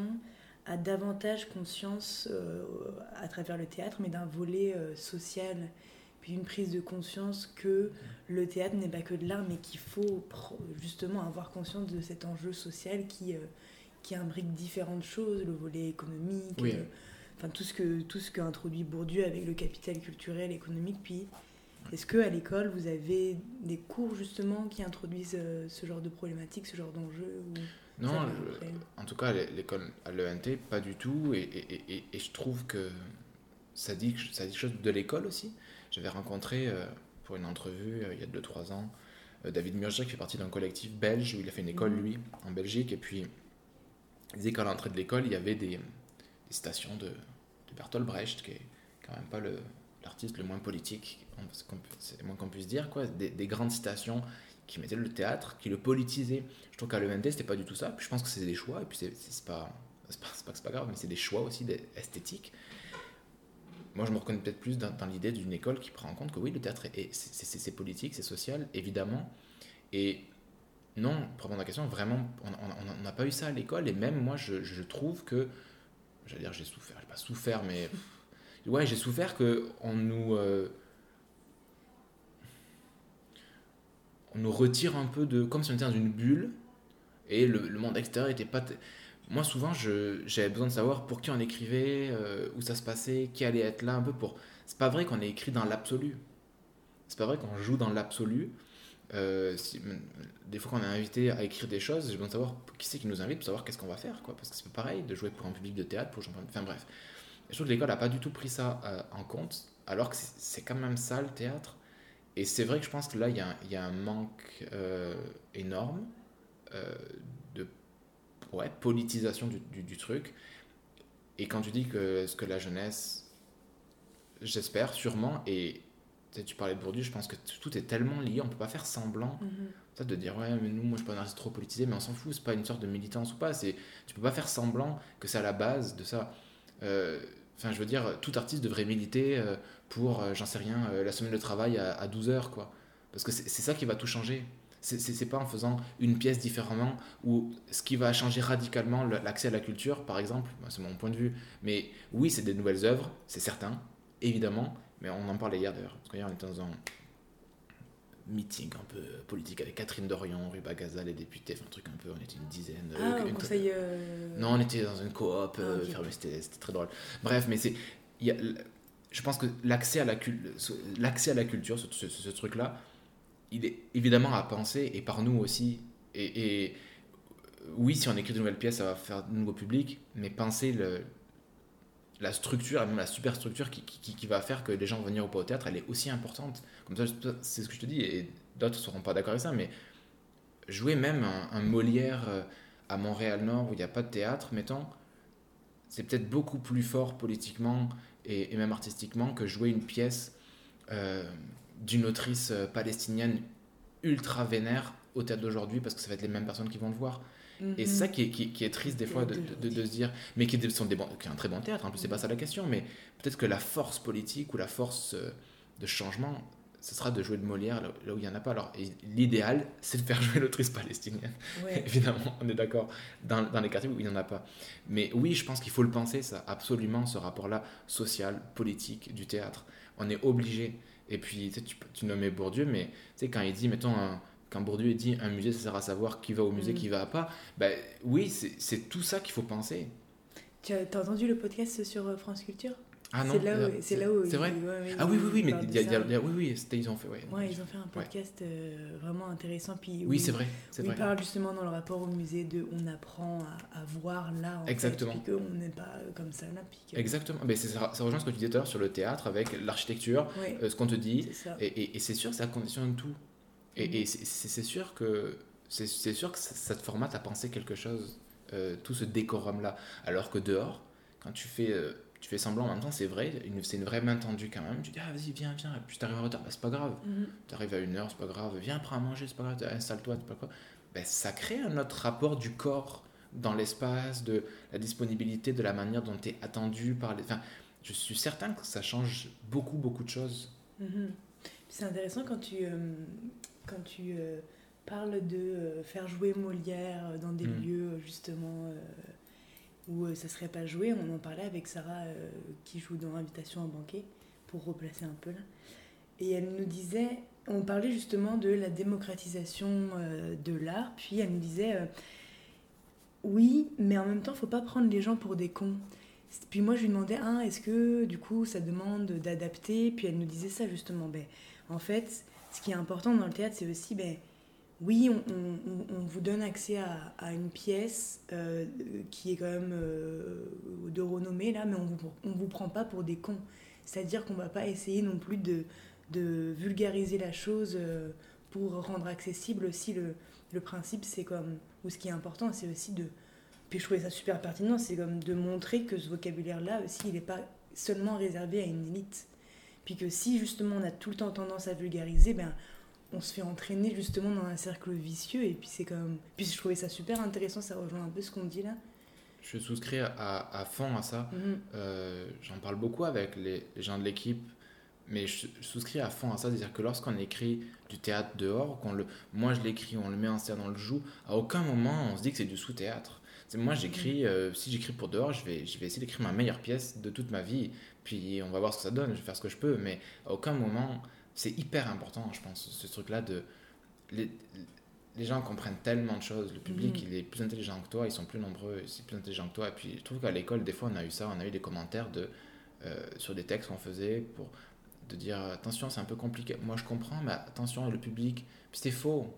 a davantage conscience euh, à travers le théâtre, mais d'un volet euh, social, puis une prise de conscience que le théâtre n'est pas que de l'art, mais qu'il faut justement avoir conscience de cet enjeu social qui, euh, qui imbrique différentes choses, le volet économique, Oui. enfin tout ce que tout ce qu'a introduit Bourdieu avec le capital culturel, économique, puis est-ce que à l'école vous avez des cours justement qui introduisent euh, ce genre de problématiques, ce genre d'enjeux ou... Non, je- en tout cas, à l'école à l'ENT, pas du tout. Et, et, et, et je trouve que ça dit, ça dit quelque chose de l'école aussi. J'avais rencontré euh, pour une entrevue euh, il y a 2-3 ans euh, David Murger qui fait partie d'un collectif belge où il a fait une école, Mhm. lui, en Belgique. Et puis, il disait qu'à l'entrée de l'école, il y avait des, des citations de, de Bertolt Brecht, qui est quand même pas le- l'artiste le moins politique, c'est moins qu'on puisse dire, quoi. Des, des grandes citations qui mettaient le théâtre, qui le politisaient. Je trouve qu'à l'ENT, c'était pas du tout ça. Puis je pense que c'est des choix, et puis c'est pas, pas, pas pas grave, mais c'est des choix aussi des- esthétiques. Moi, je me reconnais peut-être plus dans, dans l'idée d'une école qui prend en compte que oui, le théâtre, est, est- c'est politique, c'est social, évidemment. Et non, pour répondre à la question, vraiment, on n'a pas eu ça à l'école. Et même moi, je, je trouve que, j'allais dire, j'ai souffert, j'ai pas souffert, mais ouais, j'ai souffert que on nous, euh, on nous retire un peu de, comme si on était dans une bulle et le, monde extérieur était pas. Moi, souvent, j'avais besoin de savoir pour qui on écrivait, euh, où ça se passait, qui allait être là, un peu pour. C'est pas vrai qu'on ait écrit dans l'absolu. C'est pas vrai qu'on joue dans l'absolu. Euh, des fois qu'on est invité à écrire des choses, j'ai besoin de savoir qui c'est qui nous invite pour savoir qu'est-ce qu'on va faire, quoi. Parce que c'est pas pareil de jouer pour un public de théâtre, pour enfin bref. Je trouve que l'école a pas du tout pris ça euh, en compte, alors que c'est quand même ça le théâtre. Et c'est vrai que je pense que là, il y a, un- il y a un manque euh, énorme euh, de ouais, politisation du, du, du truc. Et quand tu dis que ce que la jeunesse, j'espère sûrement, et tu parlais de Bourdieu, je pense que tout est tellement lié, on peut pas faire semblant ça, de dire ouais mais nous moi je suis pas un artiste trop politisé mais on s'en fout c'est pas une sorte de militance ou pas tu peux pas faire semblant que c'est à la base de ça Euh, enfin je veux dire tout artiste devrait militer euh, pour euh, j'en sais rien euh, la semaine de travail à, à 12 heures quoi. Parce que c'est ça qui va tout changer. C'est pas en faisant une pièce différemment ou ce qui va changer radicalement le- l'accès à la culture par exemple. C'est mon point de vue. Mais oui c'est des nouvelles œuvres c'est certain évidemment mais on en parlait hier d'ailleurs. Parce qu'hier on était dans un meeting un peu politique avec Catherine Dorion, Ruba Gaza, les députés, enfin un truc un peu, on était une dizaine. Ah, euh, au une- conseil. euh, Non, on était dans une coop, euh, Ah, c'était très drôle. Bref, mais c'est, je pense que l'accès à la l'accès à la culture, ce, ce- ce truc-là, il est évidemment à penser et par nous aussi. Et, et oui, si on écrit de nouvelles pièces, ça va faire de nouveaux publics, mais penser le, la structure, même la superstructure qui, qui, va faire que les gens vont venir ou pas au théâtre, elle est aussi importante. Comme ça, c'est ce que je te dis, et d'autres ne seront pas d'accord avec ça, mais jouer même un, Molière euh, à Montréal-Nord où il n'y a pas de théâtre, mettons, c'est peut-être beaucoup plus fort politiquement et, et même artistiquement que jouer une pièce euh, d'une autrice euh, palestinienne ultra vénère au théâtre d'aujourd'hui parce que ça va être les mêmes personnes qui vont le voir. Et c'est ça qui est, qui, qui est triste des fois de, de, de se dire, mais qui, sont des qui est un très bon théâtre, en plus c'est pas ça la question, mais peut-être que la force politique ou la force euh, de changement, ce sera de jouer de Molière là, où il n'y en a pas. Alors l'idéal, c'est de faire jouer l'autrice palestinienne. Ouais. Évidemment, on est d'accord, dans, dans les quartiers où il n'y en a pas. Mais oui, je pense qu'il faut le penser, ça, absolument, ce rapport-là, social, politique, du théâtre. On est obligé. Et puis, tu, tu, tu nommais Bourdieu, mais tu sais, quand il dit, mettons, un quand Bourdieu dit un musée, ça sert à savoir qui va au musée, Mm. qui va pas, ben oui, c'est tout ça qu'il faut penser. Tu as, entendu le podcast sur euh, France Culture? Ah non C'est là où. euh, C'est là où C'est ils- vrai ouais, ouais, Ah oui, oui, oui, mais il y a- il y a- ça. il y a- oui, oui, c'était- ils ont fait, ouais. Ouais, ils ont fait un podcast euh, vraiment intéressant. Puis Oui, c'est vrai, où vrai. Ils parlent justement dans le rapport au musée de on apprend à, à voir là. En Exactement. Fait, puis qu'on n'est pas comme ça là. Puis que- Exactement. Mais c'est- ça, ça rejoint ce que tu disais tout à l'heure sur le théâtre avec l'architecture, euh, ce qu'on te dit. c'est ça. Et, et- et c'est sûr, ça conditionne tout. Et, et c'est- sûr que c'est sûr que ça, ça te formate à penser quelque chose, euh, tout ce décorum-là. Alors que dehors, quand tu fais, euh, tu fais semblant, en même temps, c'est vrai, c'est une vraie main tendue quand même. Tu dis, ah, vas-y, viens, viens. Et puis t'arrives en retard, bah, c'est pas grave. Mhm. T'arrives à une heure, c'est pas grave. Viens, prends à manger, c'est pas grave. Installe-toi, c'est pas quoi. Ben, ça crée un autre rapport du corps dans l'espace, de la disponibilité, de la manière dont tu es attendu par les. Enfin, je suis certain que ça change beaucoup, beaucoup de choses. Mhm. C'est intéressant quand tu, euh, quand tu euh, parles de euh, faire jouer Molière euh, dans des Mhm. lieux justement où ça serait pas joué. On en parlait avec Sarah qui joue dans Invitation à banquet pour replacer un peu là. Et elle nous disait, on parlait justement de la démocratisation de l'art, puis elle nous disait, oui, mais en même temps, faut pas prendre les gens pour des cons. Puis moi, je lui demandais, ah, est-ce que du coup, ça demande d'adapter? Puis elle nous disait ça justement. Ben, en fait, ce qui est important dans le théâtre, c'est aussi, ben, oui, on, vous donne accès à, une pièce euh, qui est quand même euh, de renommée, là, mais on vous, on vous prend pas pour des cons. C'est-à-dire qu'on va pas essayer non plus de, de vulgariser la chose euh, pour rendre accessible aussi le, le principe, c'est comme, ou ce qui est important, c'est aussi de, puis je trouvais ça super pertinent, c'est comme de montrer que ce vocabulaire-là aussi, il n'est pas seulement réservé à une élite. Puis que si justement on a tout le temps tendance à vulgariser, ben on se fait entraîner justement dans un cercle vicieux et puis c'est comme... Puis je trouvais ça super intéressant, ça rejoint un peu ce qu'on dit là. Je souscris à, à fond à ça. Mhm. Euh, J'en parle beaucoup avec les, gens de l'équipe, mais je, je souscris à fond à ça. C'est-à-dire que lorsqu'on écrit du théâtre dehors, qu'on le, moi je l'écris, on le met en scène, on le joue, à aucun moment on se dit que c'est du sous-théâtre. C'est- Moi j'écris, euh, si j'écris pour dehors, je vais, je vais essayer d'écrire ma meilleure pièce de toute ma vie, puis on va voir ce que ça donne, je vais faire ce que je peux, mais à aucun moment, c'est hyper important, je pense, ce truc-là de. Les, les gens comprennent tellement de choses, le public Mhm. il est plus intelligent que toi, ils sont plus nombreux, sont plus intelligents que toi, et puis je trouve qu'à l'école, des fois on a eu ça, on a eu des commentaires de, euh, sur des textes qu'on faisait pour de dire attention, c'est un peu compliqué. Moi je comprends, mais attention, le public, c'était faux.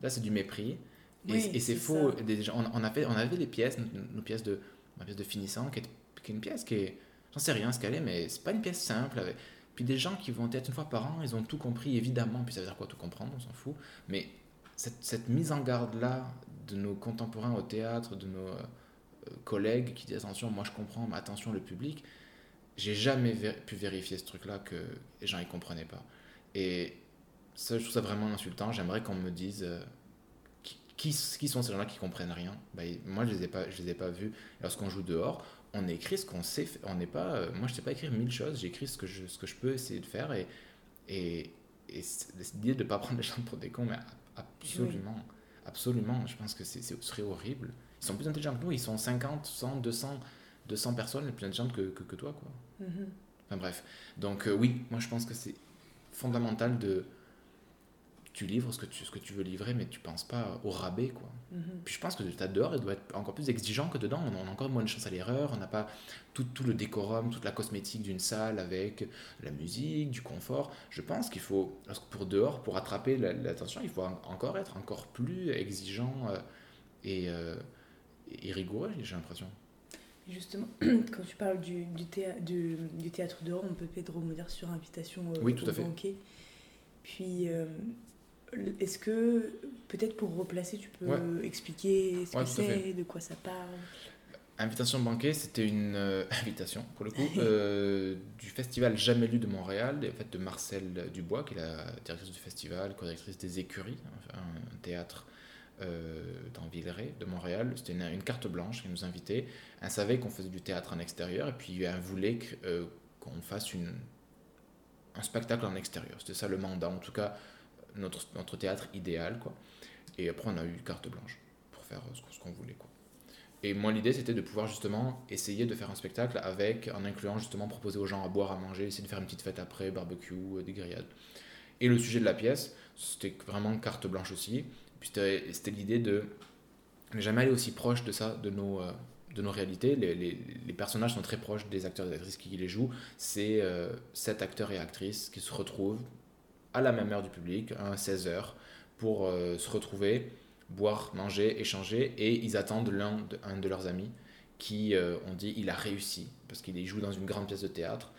Là c'est du mépris. Et, Oui, et c'est faux. Des gens- on, on, a fait, on avait les pièces, nos, nos pièces de, ma pièce de finissant, qui est, qui est une pièce qui est, j'en sais rien ce qu'elle est, mais c'est pas une pièce simple. Avec, puis des gens qui vont peut-être une fois par an, ils ont tout compris, évidemment. Puis ça veut dire quoi tout comprendre, on s'en fout. Mais cette, cette mise en garde-là de nos contemporains au théâtre, de nos euh, collègues qui disent attention, moi je comprends, mais attention le public, j'ai jamais pu vérifier ce truc-là que les gens ils comprenaient pas. Et ça, je trouve ça vraiment insultant. J'aimerais qu'on me dise euh, qui, sont ces gens-là qui comprennent rien? Ben, moi, je les ai pas, je les ai pas vus. Lorsqu'on joue dehors, on écrit ce qu'on sait. On n'est pas, euh, moi, je sais pas écrire mille choses. J'écris ce que je, ce que je peux essayer de faire et et, et c'est- l'idée de ne pas prendre les gens pour des cons, mais absolument, absolument. Je pense que c'est, c'est- ce serait horrible. Ils sont plus intelligents que nous. Ils sont 50, 100, 200, 200 personnes plus intelligentes que, que, que toi, quoi. Mhm. Enfin bref. Donc euh, oui, moi je pense que c'est fondamental de... Tu livres ce que tu, ce que tu veux livrer, mais tu penses pas au rabais, quoi. Mhm. Puis je pense que le tas dehors, il doit être encore plus exigeant que dedans. On a encore moins de chance à l'erreur, on n'a pas tout, tout le décorum, toute la cosmétique d'une salle avec la musique, du confort. Je pense qu'il faut, pour dehors, pour attraper la- l'attention, il faut en- encore être encore plus exigeant euh, et, euh, et rigoureux, j'ai l'impression. Justement, quand tu parles du, du, théâ- du, du théâtre dehors, on peut peut-être rebondir sur invitation euh, Oui, tout à fait. banquet. Puis, euh, est-ce que, peut-être pour replacer, tu peux Ouais. expliquer ce Ouais, que c'est, de quoi ça parle? Invitation banquet, c'était une euh, invitation, pour le coup, euh, du festival Jamais lu de Montréal, et en fait de Marcel Dubois, qui est la directrice du festival, co-directrice des Écuries, un, un théâtre euh, dans Villeray de Montréal. C'était une, une carte blanche qui nous invitait. Elle savait qu'on faisait du théâtre en extérieur, et puis elle voulait euh, qu'on fasse une, un spectacle en extérieur. C'était ça le mandat, en tout cas notre, notre théâtre idéal. Quoi. Et après, on a eu carte blanche pour faire ce qu'on- ce qu'on voulait. Quoi. Et moi, l'idée, c'était de pouvoir justement essayer de faire un spectacle avec, en incluant justement proposer aux gens à boire, à manger, essayer de faire une petite fête après, barbecue, euh, des grillades. Et le sujet de la pièce, c'était vraiment carte blanche aussi. Puis c'était l'idée de ne jamais aller aussi proche de ça, de nos, euh, de nos réalités. Les, les, les, personnages sont très proches des acteurs et des actrices qui les jouent. C'est euh, sept acteurs et actrices qui se retrouvent à la même heure du public, à 16h, pour euh, se retrouver, boire, manger, échanger, et ils attendent l'un de, un de leurs amis qui ont dit il a réussi, parce qu'il joue dans une grande pièce de théâtre.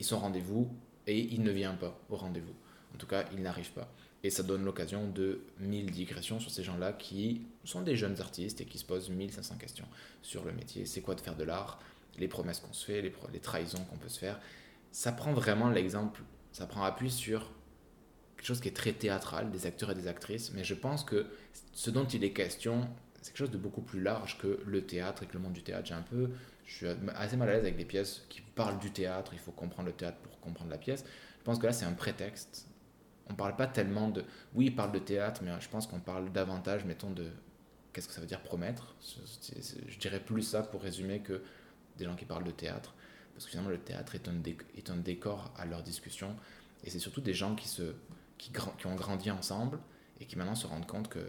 Ils sont rendez-vous et il ne vient pas au rendez-vous. En tout cas, il n'arrive pas. Et ça donne l'occasion de mille digressions sur ces gens-là qui sont des jeunes artistes et qui se posent 1500 questions sur le métier. C'est quoi de faire de l'art? Les promesses qu'on se fait, les trahisons qu'on peut se faire. Ça prend vraiment l'exemple, ça prend appui sur chose qui est très théâtral, des acteurs et des actrices. Mais je pense que ce dont il est question, c'est quelque chose de beaucoup plus large que le théâtre et que le monde du théâtre. J'ai un peu, je suis assez mal à l'aise avec des pièces qui parlent du théâtre. Il faut comprendre le théâtre pour comprendre la pièce. Je pense que là, c'est un prétexte on parle pas tellement de. Oui, il parle de théâtre, mais je pense qu'on parle davantage, mettons, de. Qu'est-ce que ça veut dire promettre Je dirais plus ça pour résumer que des gens qui parlent de théâtre. Parce que finalement, le théâtre est un décor à leur discussion. Et c'est surtout des gens qui, se, qui, qui, ont grandi ensemble et qui maintenant se rendent compte que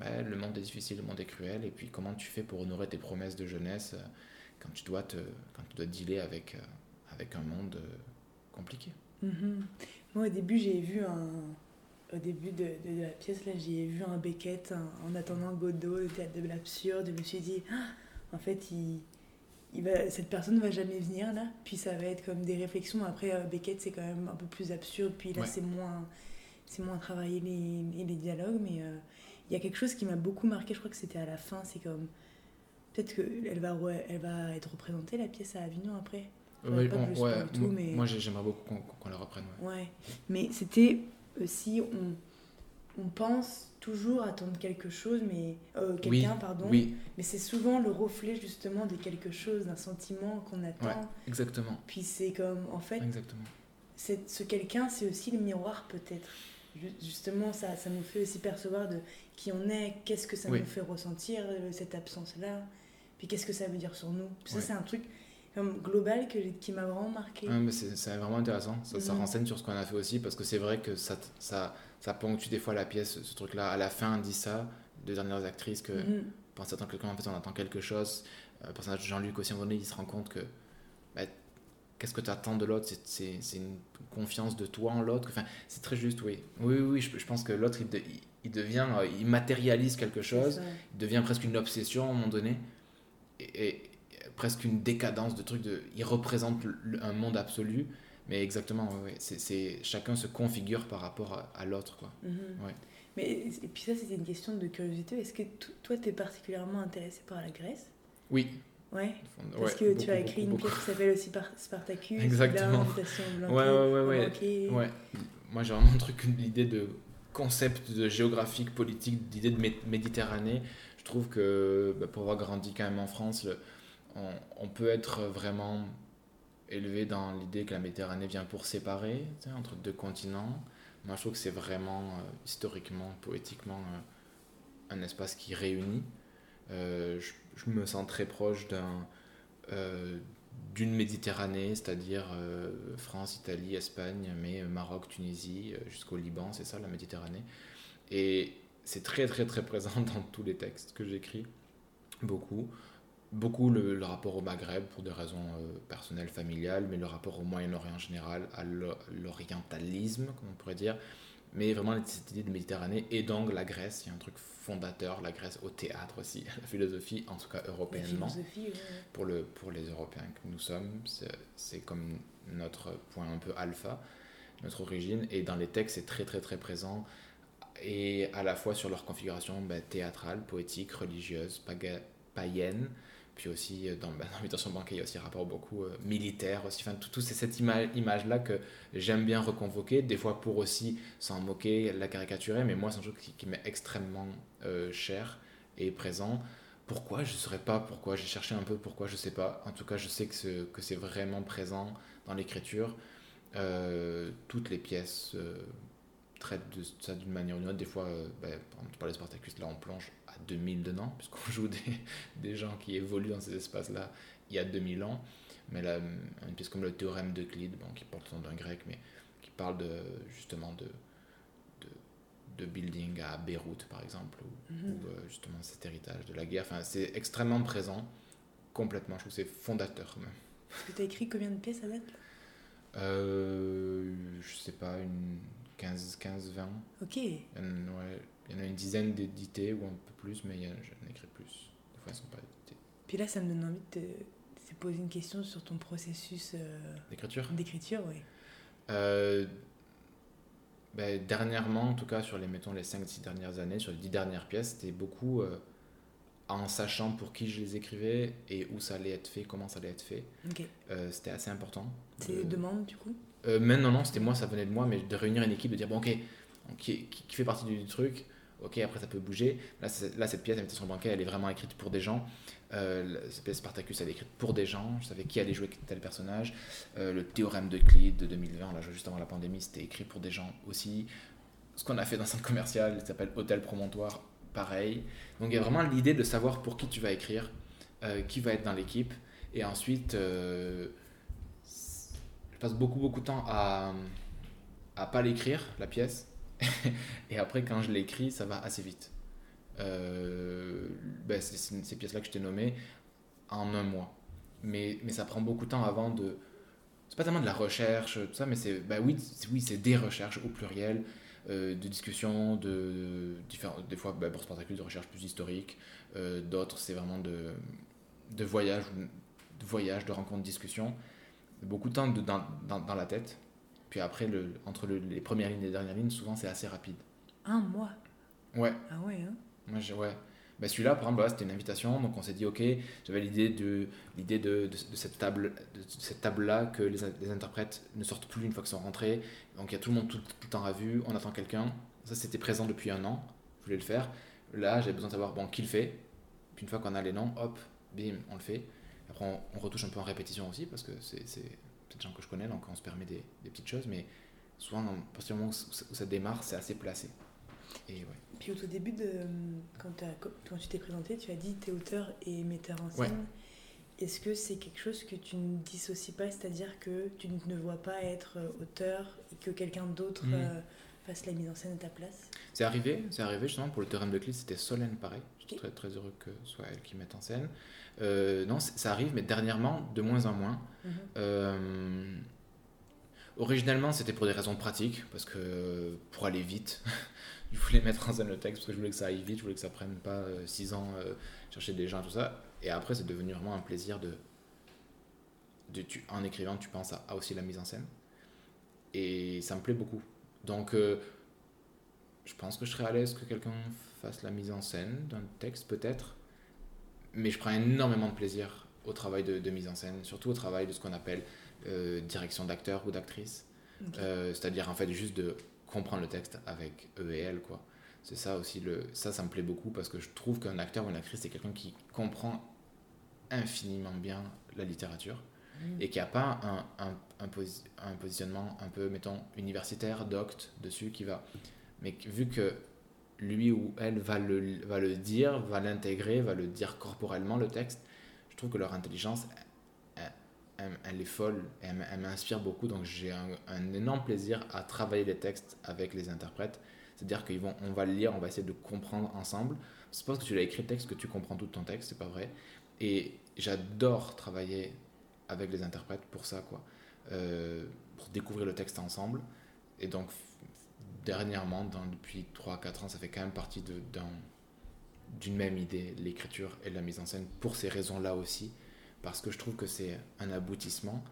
ben, le monde est difficile, le monde est cruel. Et puis, comment tu fais pour honorer tes promesses de jeunesse euh, quand tu dois, te, quand tu dois dealer avec, euh, avec un monde euh, compliqué? Mm-hmm. Moi, au début, j'ai vu un. Au début de, de, la pièce, là, j'ai vu un Beckett en attendant Godot, le théâtre de l'absurde. Je me suis dit, ah, en fait, il, il va, cette personne ne va jamais venir là. Puis ça va être comme des réflexions. Après, Beckett, c'est quand même un peu plus absurde. Puis là, c'est moins, c'est moins travaillé les, les dialogues. Mais euh, il y a quelque chose qui m'a beaucoup marqué. Je crois que c'était à la fin. C'est comme. Peut-être qu'elle va, elle va être représentée, la pièce à Avignon après ouais, moi j'aimerais beaucoup qu'on la reprenne. Ouais, mais c'était aussi, on, on pense toujours attendre quelque chose, mais euh, quelqu'un, pardon, oui. mais c'est souvent le reflet justement de quelque chose, d'un sentiment qu'on attend. exactement. Puis c'est comme, en fait, exactement. ce quelqu'un, c'est aussi le miroir peut-être. Justement, ça, ça nous fait aussi percevoir de qui on est, qu'est-ce que ça nous fait ressentir, euh, cette absence-là, puis qu'est-ce que ça veut dire sur nous. Ça, c'est un truc, global que, qui m'a vraiment marqué. mais c'est vraiment intéressant. Ça, ça, mhm. renseigne sur ce qu'on a fait aussi parce que c'est vrai que ça, ça, ça ponctue des fois la pièce, ce truc-là. À la fin, on dit ça, deux dernières actrices, que mm -hmm. pendant quelqu'un, en fait, on attend quelque chose. Euh, le personnage de Jean-Luc aussi, à un moment donné, il se rend compte que bah, qu'est-ce que tu attends de l'autre? C'est une confiance de toi en l'autre? Enfin, c'est très juste, oui. Oui, oui, oui je, pense que l'autre, il, il, devient, euh, il matérialise quelque chose, il devient presque une obsession à un moment donné. et, presque une décadence de trucs. De, il représente un monde absolu, mais exactement, ouais, c'est, chacun se configure par rapport à, l'autre. Quoi. Mhm. ouais. Mais, et puis ça, c'était une question de curiosité. Est-ce que toi, tu es particulièrement intéressé par la Grèce? Oui. Ouais. Parce que tu as écrit une pièce qui s'appelle aussi Spartacus. Exactement. Ouais, ouais, ouais, ouais. ouais. Moi, j'ai vraiment un truc, l'idée de concept de géographique, politique, d'idée de Méditerranée. Je trouve que bah, pour avoir grandi quand même en France, le, on, peut être vraiment élevé dans l'idée que la Méditerranée vient pour séparer entre deux continents. Moi, je trouve que c'est vraiment euh, historiquement, poétiquement, euh, un espace qui réunit. Euh, je, me sens très proche d'un, d'une Méditerranée, c'est-à-dire France, Italie, Espagne, mais Maroc, Tunisie, jusqu'au Liban, c'est ça la Méditerranée. Et c'est très très très présent dans tous les textes que j'écris, beaucoup. Beaucoup le, rapport au Maghreb pour des raisons euh, personnelles, familiales, mais le rapport au Moyen-Orient en général, à l'orientalisme, comme on pourrait dire, mais vraiment cette idée de Méditerranée et donc la Grèce, il y a un truc fondateur, la Grèce au théâtre aussi, la philosophie, en tout cas européennement. Pour, le, pour les Européens que nous sommes, c'est comme notre point un peu alpha, notre origine, et dans les textes, c'est très très très présent, et à la fois sur leur configuration ben, théâtrale, poétique, religieuse, païenne, puis aussi, euh, dans, bah, l'invitation bancaire, il y a aussi un rapport beaucoup euh, militaire aussi. Enfin, tout, tout c'est cette image-là que j'aime bien reconvoquer, des fois pour aussi s'en moquer, la caricaturer, mais moi, c'est un truc qui, m'est extrêmement euh, cher et présent. Pourquoi Je ne saurais pas pourquoi. J'ai cherché un peu pourquoi, je ne sais pas. En tout cas, je sais que, c'est vraiment présent dans l'écriture. toutes les pièces traitent de ça d'une manière ou d'une autre. Des fois, bah, tu parlais de Spartacus, là on plonge 2000 dedans, puisqu'on joue des, des, gens qui évoluent dans ces espaces-là il y a 2000 ans. Mais là, une pièce comme le théorème d'Euclide, bon, qui porte le nom d'un grec, mais qui parle de, justement de, de building à Beyrouth, par exemple, ou, Mhm. euh, justement cet héritage de la guerre. Enfin, c'est extrêmement présent, complètement. Je trouve que c'est fondateur même. Parce que tu as écrit combien de pièces à date là? Euh, je sais pas, une 15, 15 20. Ok. En, ouais, il y en a une dizaine d'édités ou un peu plus, mais j'en ai écrit plus. Des fois, elles sont pas éditées. Puis là, ça me donne envie de te, de poser une question sur ton processus euh, D'écriture? d'écriture, oui. Euh, ben, dernièrement, en tout cas, sur les, mettons, les 5-6 dernières années, sur les 10 dernières pièces, c'était beaucoup euh, en sachant pour qui je les écrivais et où ça allait être fait, comment ça allait être fait. C'était assez important. C'est de- des demandes du coup? Euh, mais non, non, c'était moi, ça venait de moi, mais de réunir une équipe, de dire, bon, ok, qui, fait partie du truc, ok, après ça peut bouger. Là, là cette pièce, Invitation bancaire, elle est vraiment écrite pour des gens. Euh, cette pièce Spartacus, elle est écrite pour des gens. Je savais qui allait jouer tel personnage. Euh, le théorème de 2020, on l'a joué juste avant la pandémie, c'était écrit pour des gens aussi. Ce qu'on a fait dans un centre commercial, ça s'appelle Hôtel Promontoire, pareil. Donc il y a vraiment l'idée de savoir pour qui tu vas écrire, euh, qui va être dans l'équipe. Et ensuite, je passe beaucoup, beaucoup de temps à à pas l'écrire, la pièce. et après, quand je l'écris, ça va assez vite. Euh, ben, c'est ces pièces-là que je t'ai nommées en un mois. Mais, ça prend beaucoup de temps avant de... C'est pas tellement de la recherche, tout ça, mais c'est ben oui, oui, c'est des recherches au pluriel, euh, de discussions, de, différents, des fois ben, pour Spartacus, de recherches plus historiques, euh, d'autres c'est vraiment de, de voyages, de voyages, de rencontres, de discussions. Beaucoup de temps dans la tête. Puis après, le, entre le- les premières lignes et les dernières lignes, souvent c'est assez rapide. Un mois? Ouais, Ah ouais, hein moi, j'ai- ouais. Bah, celui-là, par exemple, c'était une invitation, donc on s'est dit, ok, j'avais l'idée de, l'idée de, de, de cette table, de cette table-là, que les, les interprètes ne sortent plus une fois qu'ils sont rentrés. Donc il y a tout le monde tout, tout le temps à vue, on attend quelqu'un. Ça, c'était présent depuis un an, je voulais le faire. Là, j'avais besoin de savoir, bon, qui le fait. Puis une fois qu'on a les noms, hop, bim, on le fait. Après, on, on retouche un peu en répétition aussi, parce que c'est des gens que je connais, donc on se permet des, des petites choses, mais souvent, à partir du moment où, ça- où ça démarre, c'est assez placé. Et ouais. Puis au tout début, de, quand, tu t'es présenté, tu as dit t'es auteur et metteur en Ouais. scène. Est-ce que c'est quelque chose que tu ne dissocies pas, c'est-à-dire que tu ne vois pas être euh, auteur et que quelqu'un d'autre Mhm. euh, fasse la mise en scène à ta place? C'est arrivé, c'est arrivé justement pour le théorème de Clé, c'était Solène pareil. Je suis très, très heureux que ce soit elle qui mette en scène. Euh, non, ça arrive, mais dernièrement, de moins en moins. Euh, originellement, c'était pour des raisons pratiques, parce que pour aller vite, je voulais mettre en scène le texte, parce que je voulais que ça aille vite, je voulais que ça prenne pas 6 ans euh, chercher des gens, tout ça. Et après, c'est devenu vraiment un plaisir de. de tu, en écrivant, tu penses à, à aussi la mise en scène. Et ça me plaît beaucoup. Donc, je pense que je serais à l'aise que quelqu'un fasse la mise en scène d'un texte, peut-être. Mais je prends énormément de plaisir au travail de, de mise en scène, surtout au travail de ce qu'on appelle euh, direction d'acteur ou d'actrice. Euh, C'est-à-dire, en fait, juste de comprendre le texte avec eux et elle, quoi. C'est ça aussi, le... ça, ça me plaît beaucoup parce que je trouve qu'un acteur ou une actrice, c'est quelqu'un qui comprend infiniment bien la littérature Mhm. et qui n'a pas un, un, un, posi- un positionnement un peu, mettons, universitaire, docte dessus, qui va. Mais vu que lui ou elle va le, va le dire, va l'intégrer, va le dire corporellement, le texte, je trouve que leur intelligence, elle, est folle, elle, elle m'inspire beaucoup, donc j'ai un, énorme plaisir à travailler les textes avec les interprètes. C'est-à-dire qu'on on va le lire, on va essayer de comprendre ensemble. C'est pas parce que tu l'as écrit le texte que tu comprends tout ton texte, c'est pas vrai. Et j'adore travailler avec les interprètes pour ça, quoi. Euh, pour découvrir le texte ensemble. Et donc, dernièrement, depuis 3-4 ans, ça fait quand même partie d'une même idée, l'écriture et la mise en scène, pour ces raisons-là aussi, parce que je trouve que c'est un aboutissement.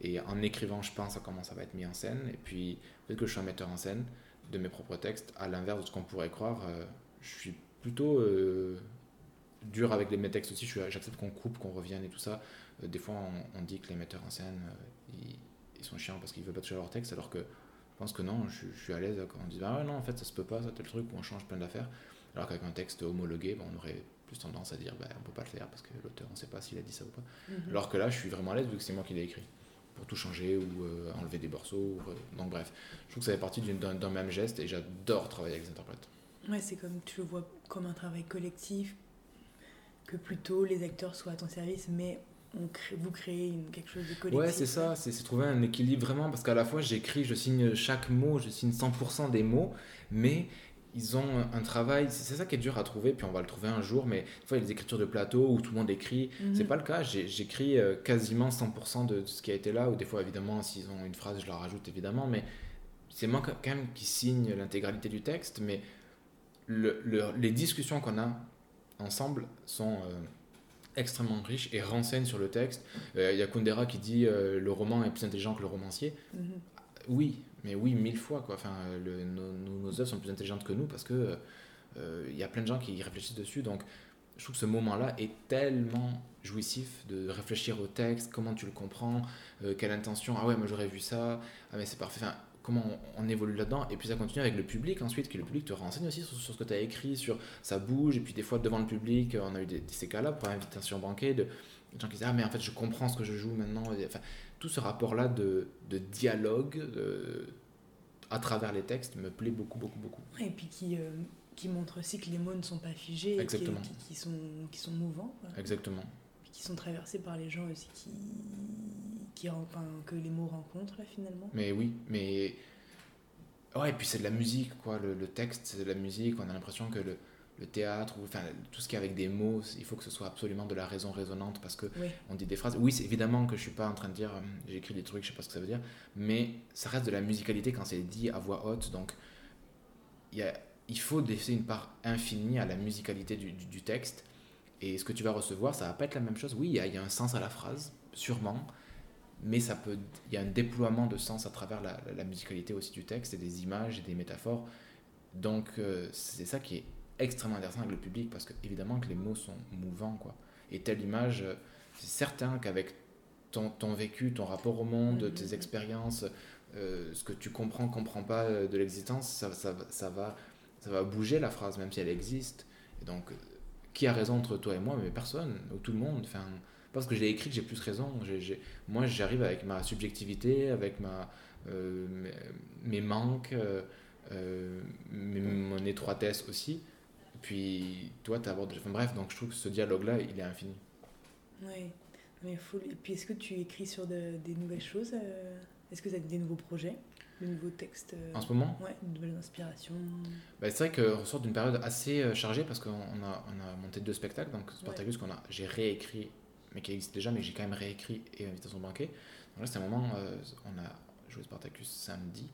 Et en écrivant, je pense à comment ça va être mis en scène. Et puis, peut-être que je suis un metteur en scène de mes propres textes, à l'inverse de ce qu'on pourrait croire, euh, je suis plutôt euh, dur avec les, mes textes aussi. J'accepte qu'on coupe, qu'on revienne et tout ça. Euh, des fois, on, dit que les metteurs en scène, euh, ils, sont chiants parce qu'ils veulent pas toucher leur texte, alors que pense que non, je, je suis à l'aise quand on dit ah ouais, non, en fait, ça se peut pas, ça tel truc, ou on change plein d'affaires. Alors qu'avec un texte homologué, ben, on aurait plus tendance à dire bah, on peut pas le faire parce que l'auteur, on sait pas s'il a dit ça ou pas. Mhm. Alors que là, je suis vraiment à l'aise vu que c'est moi qui l'ai écrit. Pour tout changer ou euh, enlever des morceaux. ou, euh, donc bref, je trouve que ça fait partie d'un même geste et j'adore travailler avec les interprètes. Ouais, c'est comme tu le vois comme un travail collectif, que plutôt les acteurs soient à ton service, mais on crée, vous créez une, quelque chose de collectif. Ouais, c'est ça, c'est trouver un équilibre vraiment parce qu'à la fois j'écris, je signe chaque mot, je signe 100% des mots, mais ils ont un travail, c'est ça qui est dur à trouver, puis on va le trouver un jour, mais des fois il y a des écritures de plateau où tout le monde écrit. Mhm. C'est pas le cas, j'écris euh, quasiment 100% de, de ce qui a été là, ou des fois évidemment s'ils ont une phrase je leur rajoute évidemment, mais c'est moi quand même qui signe l'intégralité du texte, mais le- le- les discussions qu'on a ensemble sont euh, extrêmement riches et renseignent sur le texte. Euh, Il y a Kundera qui dit euh, le roman est plus intelligent que le romancier. Mhm. Oui, mais oui, mille fois. Quoi. Enfin, le- nos, œuvres sont plus intelligentes que nous parce que euh, il y a plein de gens qui y réfléchissent dessus. Donc, je trouve que ce moment-là est tellement jouissif de réfléchir au texte, comment tu le comprends, quelle intention. Ah ouais, moi j'aurais vu ça. Ah mais c'est parfait. Enfin, comment on, on évolue là-dedans. Et puis ça continue avec le public ensuite, qui le public te renseigne aussi sur, sur ce que tu as écrit, sur ça bouge. Et puis des fois, devant le public, on a eu des, ces cas-là pour invitation banquée de des gens qui disent Ah, mais en fait, je comprends ce que je joue maintenant. Enfin, tout ce rapport-là de, de dialogue euh, à travers les textes me plaît beaucoup, beaucoup, beaucoup. Et puis qui, euh, qui montre aussi que les mots ne sont pas figés, et qui, Exactement. qui, qui sont, qui sont mouvants. Exactement. Qui sont traversés par les gens aussi qui, qui, enfin, que les mots rencontrent là, finalement. Mais oui, mais. Ouais, et puis c'est de la musique, quoi. Le, le texte, c'est de la musique. On a l'impression que le, le théâtre, ou enfin, tout ce qui est avec des mots, il faut que ce soit absolument de la raison résonante parce que Oui. on dit des phrases. Oui, c'est évidemment que je suis pas en train de dire euh, j'écris des trucs, je sais pas ce que ça veut dire, mais ça reste de la musicalité quand c'est dit à voix haute. Donc, il, y a, il faut laisser une part infinie à la musicalité du, du- du texte. Et ce que tu vas recevoir, ça va pas être la même chose. Oui, il y a, il y a un sens à la phrase, sûrement, mais ça peut, il y a un déploiement de sens à travers la, musicalité aussi du texte et des images et des métaphores. Donc, euh, c'est ça qui est extrêmement intéressant avec le public parce que évidemment que les mots sont mouvants quoi. Et telle image, euh, c'est certain qu'avec ton, ton vécu, ton rapport au monde, Mhm. tes expériences, euh, ce que tu comprends, comprends pas de l'existence, ça, ça, va- ça, va, ça va bouger la phrase même si elle existe. Et donc, qui a raison entre toi et moi Mais personne, ou tout le monde. Enfin, parce que je l'ai écrit j'ai plus raison. Moi, j'arrive avec ma subjectivité, avec ma, euh, mes, manques, euh, euh, mon étroitesse aussi. Puis toi, tu abordes. Enfin, bref, donc je trouve que ce dialogue-là, il est infini. Ouais. Mais faut... Et puis est-ce que tu écris sur de- des nouvelles choses Est-ce que tu as des nouveaux projets? De nouveaux textes euh, En ce moment, Ouais, de nouvelles inspirations bah, c'est vrai qu'on ressort d'une période assez euh, chargée parce qu'on on a, on a monté deux spectacles. Donc Spartacus, qu'on a, j'ai réécrit, mais qui existe déjà, mais j'ai quand même réécrit et Invitation banquet. Donc là, c'était un moment, euh, on a joué Spartacus samedi.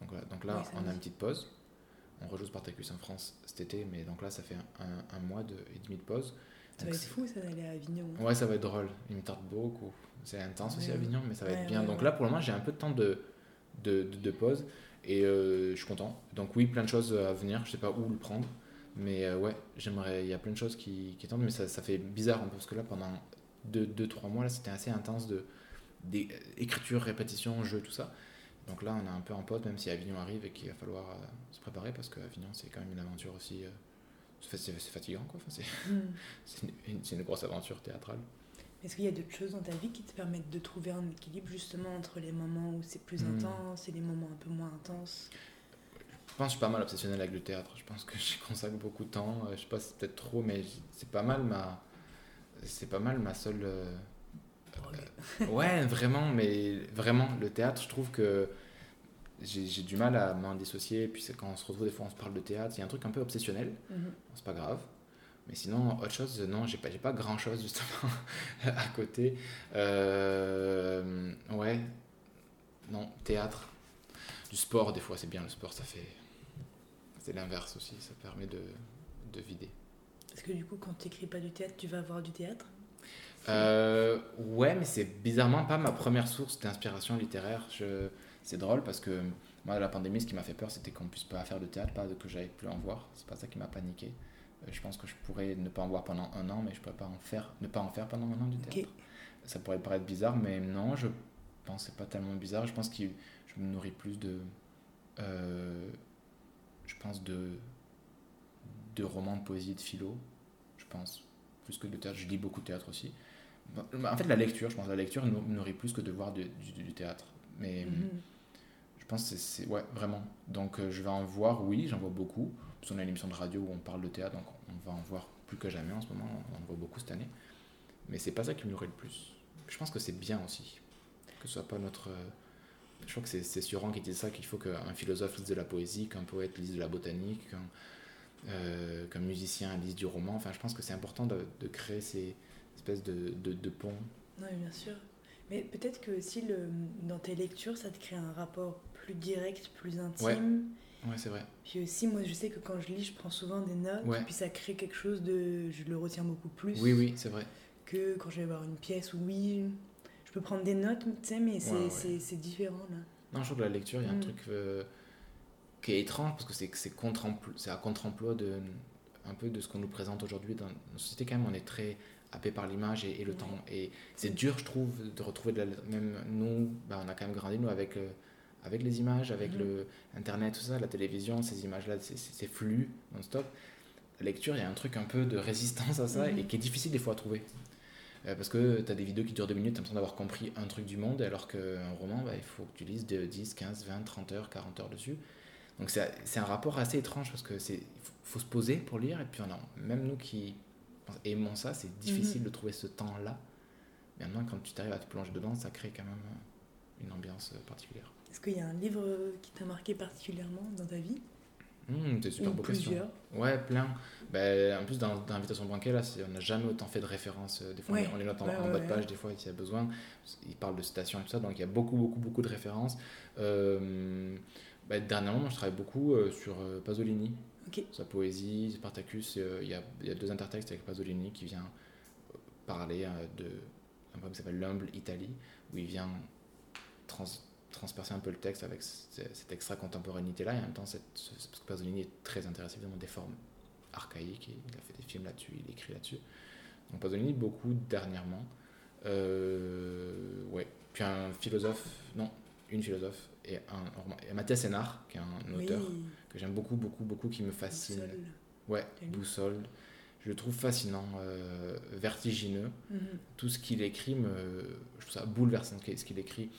Donc, voilà, donc là, on a une petite pause. On rejoue Spartacus en France cet été, mais donc là, ça fait un, un- un mois de, et demi de pause. Ça Donc va être c'est- fou ça d'aller à Avignon. hein. Ouais, ça va être drôle. Il me tarde beaucoup. C'est intense aussi Ouais. Avignon, mais ça va être bien. Donc là, pour le moment, j'ai un peu de temps de, de, de, de pause et euh, je suis content. Donc oui, plein de choses à venir. Je sais pas où le prendre, mais euh, ouais, j'aimerais. Il y a plein de choses qui, qui tentent, mais ça, ça fait bizarre un peu parce que là, pendant 2-3 mois, là, c'était assez intense de des- écriture, répétition, jeu, tout ça. Donc là, on est un peu en pause, même si Avignon arrive et qu'il va falloir euh, se préparer parce que Avignon, c'est quand même une aventure aussi. euh, c'est fatigant, quoi. Enfin, c'est c'est une, une- c'est une grosse aventure théâtrale. Est-ce qu'il y a d'autres choses dans ta vie qui te permettent de trouver un équilibre justement entre les moments où c'est plus Hmm. intense et les moments un peu moins intenses? Je pense que je suis pas mal obsessionnel avec le théâtre. Je pense que j'y consacre beaucoup de temps. Euh, Je sais pas si c'est peut-être trop, mais c'est pas mal ma, c'est pas mal ma seule. euh, Ouais, vraiment, mais vraiment le théâtre, je trouve que j'ai du mal à m'en dissocier. Puis quand on se retrouve des fois, on se parle de théâtre. Il y a un truc un peu obsessionnel. Mhm. C'est pas grave. Mais sinon, autre chose, non, j'ai pas, pas grand chose justement à côté. Euh, ouais, non, théâtre. Du sport, des fois, c'est bien le sport, ça fait. C'est l'inverse aussi, ça permet de, de vider. Parce que du coup, quand tu n'écris pas du théâtre, tu vas voir du théâtre? Euh, ouais, mais c'est bizarrement pas ma première source d'inspiration littéraire. Je... C'est drôle parce que moi, la pandémie, ce qui m'a fait peur, c'était qu'on puisse pas faire de théâtre, pas que j'aille plus en voir. C'est pas ça qui m'a paniqué. Je pense que je pourrais ne pas en voir pendant un an, mais je pourrais pas en faire, ne pas en faire pendant un an du théâtre. Ça pourrait paraître bizarre, mais non, je pense que c'est pas tellement bizarre. Je pense que je me nourris plus de. euh, je pense de. de romans, de poésie, de philo. Je pense. Plus que de théâtre. Je lis beaucoup de théâtre aussi. En fait, la lecture, je pense, la lecture me nourrit plus que de voir du, du- du théâtre. Mais Mhm. je pense que c'est. Ouais, vraiment. Donc, euh, je vais en voir, oui, j'en vois beaucoup. Parce qu'on a une émission de radio où on parle de théâtre, donc on va en voir plus que jamais en ce moment. On en voit beaucoup cette année. Mais c'est pas ça qui me nourrit le plus. Je pense que c'est bien aussi. Que ce soit pas notre, euh, je crois que c'est Suran qui dit ça, qu'il faut qu'un philosophe lise de la poésie, qu'un poète lise de la botanique, qu'un euh, musicien lise du roman. Enfin, je pense que c'est important de, de, créer ces espèces de, de, de ponts. Oui, bien sûr. Mais peut-être que aussi le, dans tes lectures, ça te crée un rapport plus direct, plus intime. Ouais, ouais c'est vrai. Puis aussi, moi, je sais que quand je lis, je prends souvent des notes, ouais. puis ça crée quelque chose de. Je le retiens beaucoup plus. Oui, oui, c'est vrai. Que quand je vais voir une pièce, oui, je peux prendre des notes, tu sais, mais c'est ouais, différent là. Non, je trouve que la lecture, il y a un mm. truc euh, qui est étrange parce que c'est contre à contre-emploi de un peu de ce qu'on nous présente aujourd'hui dans notre société quand même on est très happé par l'image et, le temps et c'est dur je trouve de retrouver de la, même nous bah, on a quand même grandi nous avec euh, avec les images avec mm-hmm. le internet tout ça la télévision ces images là c'est flux non stop la lecture il y a un truc un peu de résistance à ça mm-hmm. et qui est difficile des fois à trouver euh, parce que tu as des vidéos qui durent deux minutes, tu as l'impression d'avoir compris un truc du monde, alors qu'un roman, bah, il faut que tu lises de 10, 15, 20, 30 heures, 40 heures dessus. Donc c'est un rapport assez étrange parce que c'est faut, se poser pour lire et puis on même nous qui aimons ça, c'est difficile mhm. de trouver ce temps-là. Mais maintenant, quand tu t'arrives à te plonger dedans, ça crée quand même une ambiance particulière. Est-ce qu'il y a un livre qui t'a marqué particulièrement dans ta vie? Mmh, c'est super beau question. Ouais, plein. Ben, en plus, dans, dans Invitation Banquet, là, on n'a jamais autant fait de références. Euh, des fois, on les note en, bas de page, des fois, s'il y a besoin. Il parle de stations et tout ça, donc il y a beaucoup, beaucoup, beaucoup de références. Euh, ben, dernièrement, je travaille beaucoup euh, sur Pasolini. Sa poésie, Spartacus. Il y, a, y, a, deux intertextes avec Pasolini qui vient parler de un poème qui s'appelle L'humble Italie, où il vient trans transpercer un peu le texte avec cette extra contemporanéité là et en même temps cette, parce que Pasolini est très intéressé évidemment des formes archaïques et il a fait des films là-dessus il écrit là-dessus donc Pasolini beaucoup dernièrement euh, ouais puis un philosophe non une philosophe et un, Mathias Sénard qui est un auteur que j'aime beaucoup beaucoup beaucoup qui me fascine Boussole. ouais Boussole je le trouve fascinant, euh, vertigineux. Mm-hmm. Tout ce qu'il écrit, me, je trouve ça bouleversant ce qu'il écrit.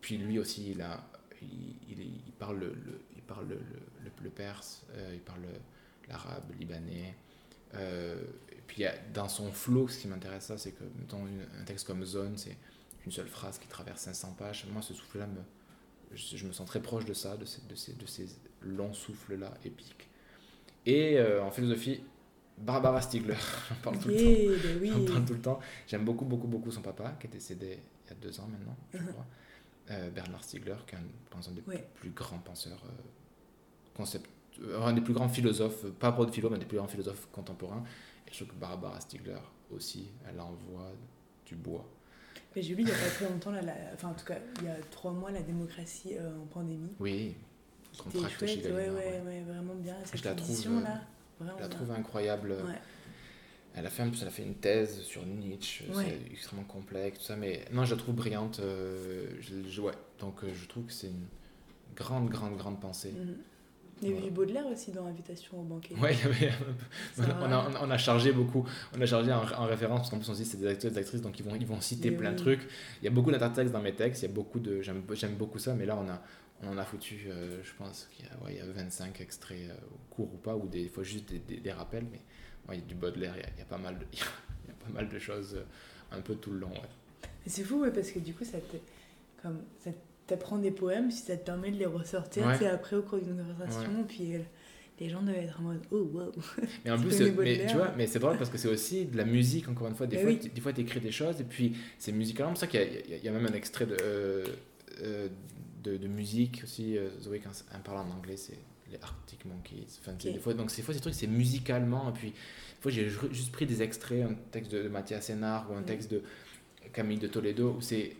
Puis lui aussi, il, a, il, il, parle, le, il parle le, le, perse, euh, il parle l'arabe, le libanais. Euh, et puis dans son flow, ce qui m'intéresse, c'est que dans un texte comme Zone, c'est une seule phrase qui traverse 500 pages. Moi, ce souffle-là, me, je, me sens très proche de ça, de ces, de ces, de ces longs souffles-là épiques. Et euh, en philosophie, Barbara Stiegler, j'en parle, tout, le temps. Ben oui. parle tout le temps. J'aime beaucoup, beaucoup, beaucoup son papa, qui est décédé il y a deux ans maintenant, je uh-huh. crois. Euh, Bernard Stiegler, qui est un, des plus grands penseurs, euh, concept, euh, un des plus grands philosophes, pas de philo, mais un des plus grands philosophes contemporains. Et je trouve que Barbara Stiegler aussi, elle envoie du bois. Mais j'ai lu il n'y a pas très longtemps, enfin en tout cas il y a trois mois, la démocratie en pandémie. Oui, C'était chouette, ouais, ouais, ouais, vraiment bien. Cette je la trouve, là, je la trouve incroyable. Elle a, fait, elle a fait une thèse sur Nietzsche, c'est extrêmement complexe, tout ça, mais non, je la trouve brillante. Euh, je, ouais. Donc euh, je trouve que c'est une grande, grande, grande pensée. Mm. Il y avait Baudelaire aussi dans Invitation au banquet. Oui, on, a, on, a, chargé beaucoup, on a chargé en, référence, parce qu'en plus on dit c'est des acteurs et des actrices, donc ils vont, ils vont citer plein de trucs. Il y a beaucoup d'intertextes dans mes textes, il y a beaucoup de, j'aime beaucoup ça, mais là on, a, on en a foutu, euh, je pense qu'il y, a, ouais, il y a 25 extraits, courts ou pas, ou des fois juste des, des, des rappels, mais il y a du Baudelaire, il y a, il y a pas mal de, il y a pas mal de choses euh, un peu tout le long. Ouais. C'est fou, ouais, parce que du coup, ça comme ça t'apprend des poèmes, si ça te permet de les ressortir, ouais. après au cours d'une conversation, puis euh, les gens doivent être en mode oh wow. Mais en plus, mais, tu vois, mais c'est drôle parce que c'est aussi de la musique, encore une fois. Des bah fois, oui. des fois, tu écris des choses et puis c'est musicalement. C'est pour ça qu'il y, y, y, a même un extrait de, euh, euh, de, de, musique aussi. Euh, Zoé, quand elle parle en anglais, c'est les Arctic Monkeys. Enfin, okay. des fois, donc, des fois, ces trucs, c'est musicalement. Et puis, des fois, j'ai juste pris des extraits, un texte de, Mathias Sénard ou un texte de Camille de Toledo, où c'est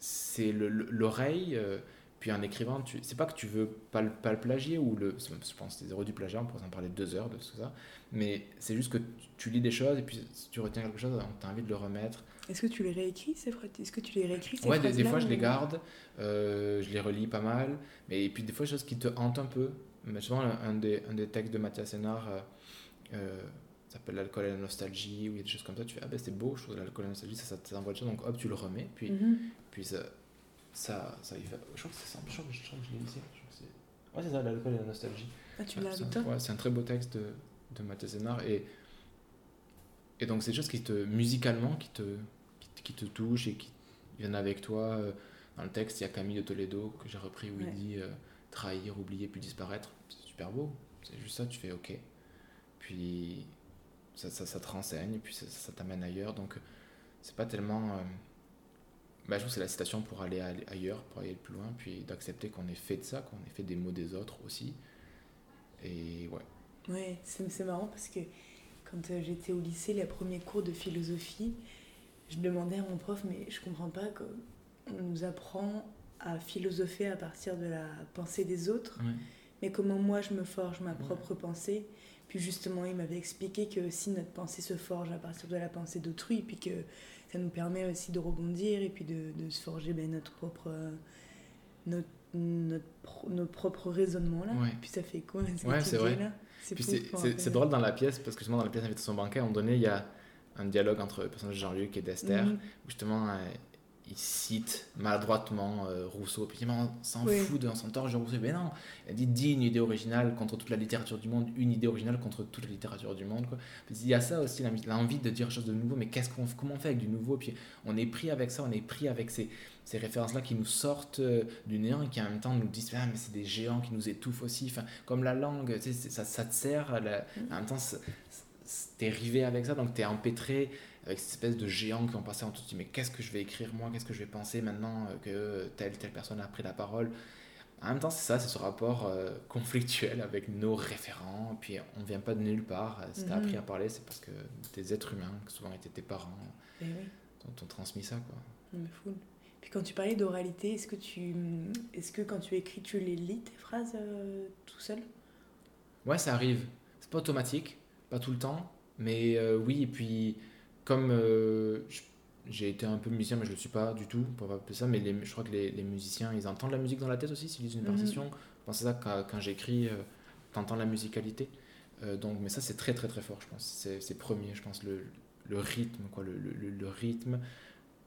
c'est l'oreille. Euh, puis en écrivant, tu, c'est pas que tu veux pas le, pas le plagier, ou le, je pense que c'est zéro du plagiat, on pourrait en parler deux heures de tout ça, mais c'est juste que tu lis des choses et puis si tu retiens quelque chose, tu as envie de le remettre. Est-ce que tu les réécris ces phrases Est-ce que tu les réécris ces Ouais, des, des, fois je les garde, euh, je les relis pas mal, mais et puis des fois des choses qui te hantent un peu. Mais souvent, un des, un des textes de Mathias Sénard euh, euh, s'appelle L'alcool et la nostalgie, ou il y a des choses comme ça, tu fais Ah ben c'est beau, je trouve l'alcool et la nostalgie, ça, ça t'envoie choses, donc hop, tu le remets, puis, mm -hmm. puis ça, ça, ça y fait. Je crois que c'est ça, je crois que je, je, je l'ai ici. Ouais, c'est ça, l'alcool et la nostalgie. Ah, tu l'as toi Ouais, c'est un très beau texte de, de Mathias Sénard, et, et donc c'est des choses qui te, musicalement, qui te, qui, qui te touchent et qui viennent avec toi. Euh, Dans le texte, il y a Camille de Toledo que j'ai repris où Ouais. il dit euh, trahir, oublier, puis disparaître. C'est super beau. C'est juste ça, tu fais ok. Puis ça, ça, te renseigne, puis ça, t'amène ailleurs. Donc c'est pas tellement. euh, bah, je trouve que c'est la citation pour aller ailleurs, pour aller plus loin, puis d'accepter qu'on est fait de ça, qu'on est fait des mots des autres aussi. Et ouais. Ouais, c'est c'est marrant parce que quand euh, j'étais au lycée, les premiers cours de philosophie, je demandais à mon prof, mais je comprends pas qu'on nous apprend à philosopher à partir de la pensée des autres, mais comment moi je me forge ma propre pensée. Puis justement, il m'avait expliqué que si notre pensée se forge à partir de la pensée d'autrui, puis que ça nous permet aussi de rebondir et puis de, de se forger ben, notre propre. euh, notre, notre, pro- notre propre raisonnement là. Ouais. Puis ça fait quoi ce Ouais, c'est vrai. C'est rappelle. drôle dans la pièce, parce que justement dans la pièce Invitation banquet, à un moment donné, il y a un dialogue entre le personnage de Jean-Luc et d'Esther, Mhm. où justement euh, il cite maladroitement euh, Rousseau, puis dit on s'en Oui. fout de on s'en torche de Rousseau. Mais non, il dit dis une idée originale contre toute la littérature du monde, une idée originale contre toute la littérature du monde. Quoi. Puis il y a ça aussi, l'envie- de dire quelque chose de nouveau, mais qu'est-ce qu'on, comment on fait avec du nouveau? Puis on est pris avec ça, on est pris avec ces, ces références-là qui nous sortent euh, du néant et qui en même temps nous disent ah, mais c'est des géants qui nous étouffent aussi. Enfin, comme la langue, tu sais, ça, ça te sert, à la- en même temps, t'es rivé avec ça, donc t'es empêtré avec cette espèce de géants qui ont passé en tout. Mais qu'est-ce que je vais écrire moi Qu'est-ce que je vais penser maintenant euh, que telle, telle personne a pris la parole En même temps, c'est ça, c'est ce rapport euh, conflictuel avec nos référents. Puis on vient pas de nulle part. Si t'as Mhm. appris à parler, c'est parce que des êtres humains, qui souvent étaient tes parents, Eh oui. t'ont transmis ça. quoi. Mais full. Puis quand tu parlais d'oralité, est-ce que tu, est-ce que quand tu écris, tu les lis tes phrases euh, tout seul? Ouais, ça arrive. C'est pas automatique, pas tout le temps, mais euh, oui. Et puis, comme euh, j'ai été un peu musicien, mais je le suis pas du tout, pour pas appeler ça, mais les- je crois que les, les musiciens, ils entendent la musique dans la tête aussi s'ils lisent une Mhm. partition. Je pense à ça quand, quand j'écris, euh, t'entends la musicalité. Euh, donc, mais ça, c'est très très très fort, je pense. C'est premier, je pense, le, le rythme, quoi, le, le- le rythme.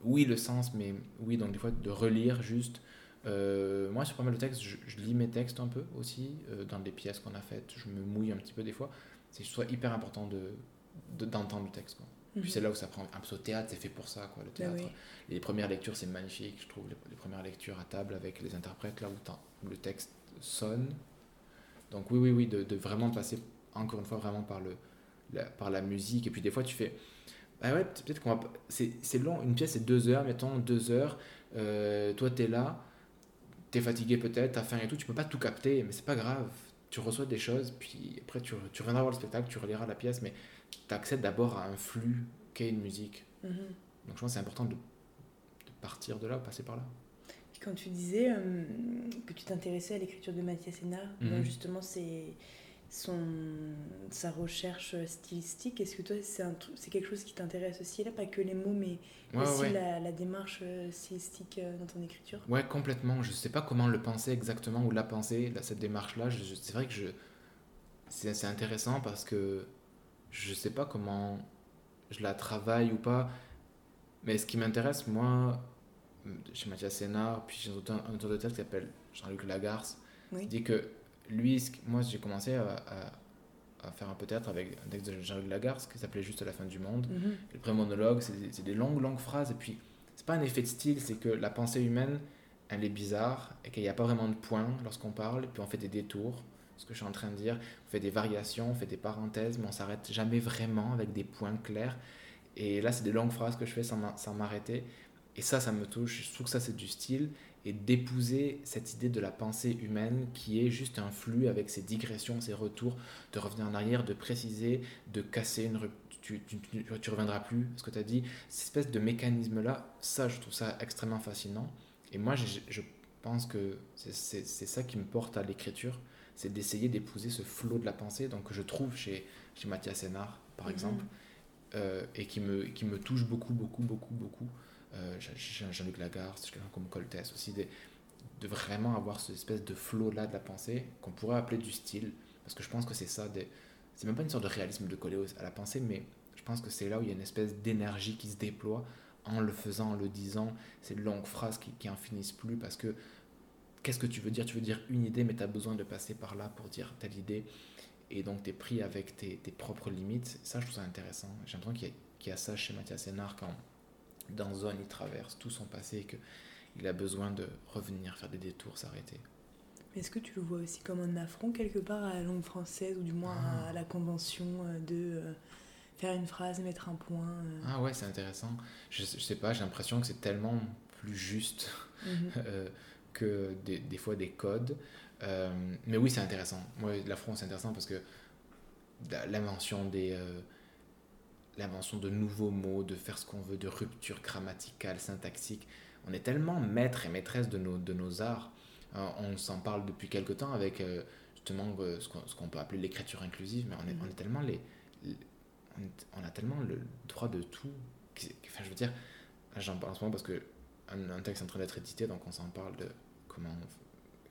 Oui, le sens, mais oui, donc des fois, de relire juste. Euh, moi, sur pas mal de textes, je, je lis mes textes un peu aussi, euh, dans des pièces qu'on a faites. Je me mouille un petit peu des fois. C'est soit hyper important de de- d'entendre le texte. Quoi. Puis c'est là où ça prend un peu au théâtre, c'est fait pour ça. Quoi, le Mhm. Bah théâtre. oui. Les premières lectures, c'est magnifique, je trouve. Les, les premières lectures à table avec les interprètes, là où, le texte sonne. Donc, oui, oui, oui, de, de vraiment passer, encore une fois, vraiment par, le, la, par la musique. Et puis, des fois, tu fais. Ah ouais, peut-être qu'on va. c'est long, une pièce, c'est deux heures, mettons, deux heures. Euh, toi, t'es là, t'es fatigué peut-être, t'as faim et tout, tu peux pas tout capter, mais c'est pas grave. Tu reçois des choses, puis après, tu, tu reviendras voir le spectacle, tu reliras la pièce, mais tu accèdes d'abord à un flux qu'est une musique. Mhm. Donc je pense que c'est important de, de partir de là, passer par là. Puis quand tu disais euh, que tu t'intéressais à l'écriture de Mathias Hénard, Mhm. justement c'est son sa recherche stylistique, est-ce que toi c'est un truc- c'est quelque chose qui t'intéresse aussi là, pas que les mots, mais Ouais, aussi ouais. La, la démarche euh, stylistique euh, dans ton écriture? Ouais, complètement. Je sais pas comment le penser exactement ou la penser, là, cette démarche-là. C'est vrai que je... c'est c'est intéressant parce que je sais pas comment je la travaille ou pas. Mais ce qui m'intéresse, moi, chez Mathias Sénard, puis chez un auteur, un auteur de texte qui s'appelle Jean-Luc Lagarce, Oui. dit que lui, moi j'ai commencé à, à- à faire un peu théâtre avec un texte de Jean-Luc Lagarce qui s'appelait Juste la fin du monde. Mhm. Le premier monologue, c'est des, longues, longues phrases. Et puis, c'est pas un effet de style, c'est que la pensée humaine, elle est bizarre et qu'il n'y a pas vraiment de points lorsqu'on parle. Et puis, on fait des détours. Ce que je suis en train de dire, on fait des variations, on fait des parenthèses, mais on s'arrête jamais vraiment avec des points clairs. Et là, c'est des longues phrases que je fais sans m'a- sans m'arrêter. Et ça, ça me touche. Je trouve que ça, c'est du style. Et d'épouser cette idée de la pensée humaine qui est juste un flux avec ses digressions, ses retours, de revenir en arrière, de préciser, de casser une. Tu, tu, reviendras plus ce que tu as dit. Cette espèce de mécanisme-là, ça, je trouve ça extrêmement fascinant. Et moi, je, pense que c'est ça qui me porte à l'écriture, c'est d'essayer d'épouser ce flot de la pensée, donc que je trouve chez, chez Mathias Sénard, par Mhm. exemple, euh, et qui me, qui me touche beaucoup, beaucoup, beaucoup, beaucoup. Euh, Jean- Jean- Jean-Luc Lagarde, quelqu'un comme Coltès aussi, de, de vraiment avoir cette espèce de flot-là de la pensée qu'on pourrait appeler du style, parce que je pense que c'est ça, c'est même pas une sorte de réalisme de coller à la pensée, mais je pense que c'est là où il y a une espèce d'énergie qui se déploie en le faisant, en le disant, ces longues phrases qui, qui en finissent plus, parce que qu'est-ce que tu veux dire? Tu veux dire une idée, mais tu as besoin de passer par là pour dire telle idée, et donc tu es pris avec tes, tes propres limites. Ça, je trouve ça intéressant. J'ai l'impression qu'il y, a- qu'il y a ça chez Mathias Sénard quand dans Zone, il traverse tout son passé, que il a besoin de revenir, faire des détours, s'arrêter. Est-ce que tu le vois aussi comme un affront quelque part à la langue française ou du moins à Ah. la convention euh, de euh, faire une phrase, mettre un point euh, Ah ouais, c'est intéressant. Je, je sais pas, j'ai l'impression que c'est tellement plus juste mhm. euh, que des, fois des codes. Euh, mais oui, c'est intéressant. Moi, l'affront, c'est intéressant parce que la- l'invention des. euh, l'invention de nouveaux mots, de faire ce qu'on veut, de rupture grammaticale, syntaxique. On est tellement maître et maîtresse de nos, de nos arts. Euh, on s'en parle depuis quelque temps avec justement ce qu'on peut appeler l'écriture inclusive, mais on est, tellement les, on, a tellement le droit de tout. Enfin, je veux dire, j'en parle en ce moment parce que un texte est en train d'être édité, donc on s'en parle de comment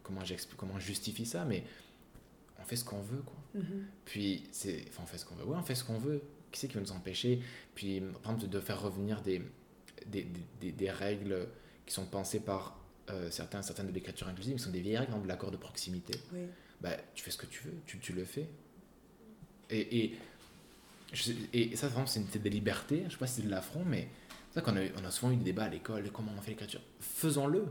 comment j'explique, comment je justifie ça, mais on fait ce qu'on veut, quoi. Mhm. Puis, c'est, enfin, on fait ce qu'on veut. Ouais, on fait ce qu'on veut. Qui c'est qui va nous empêcher? Puis, par exemple, de faire revenir des, des, des, règles qui sont pensées par euh, certains, certaines de l'écriture inclusive, qui sont des vieilles règles, par exemple, l'accord de proximité. Oui. Bah, tu fais ce que tu veux, tu, tu le fais. Et, et, je- et ça, vraiment, c'est des libertés. Je sais pas si c'est de l'affront, mais c'est vrai qu'on a, on a souvent eu des débats à l'école. Comment on fait l'écriture Faisons-le.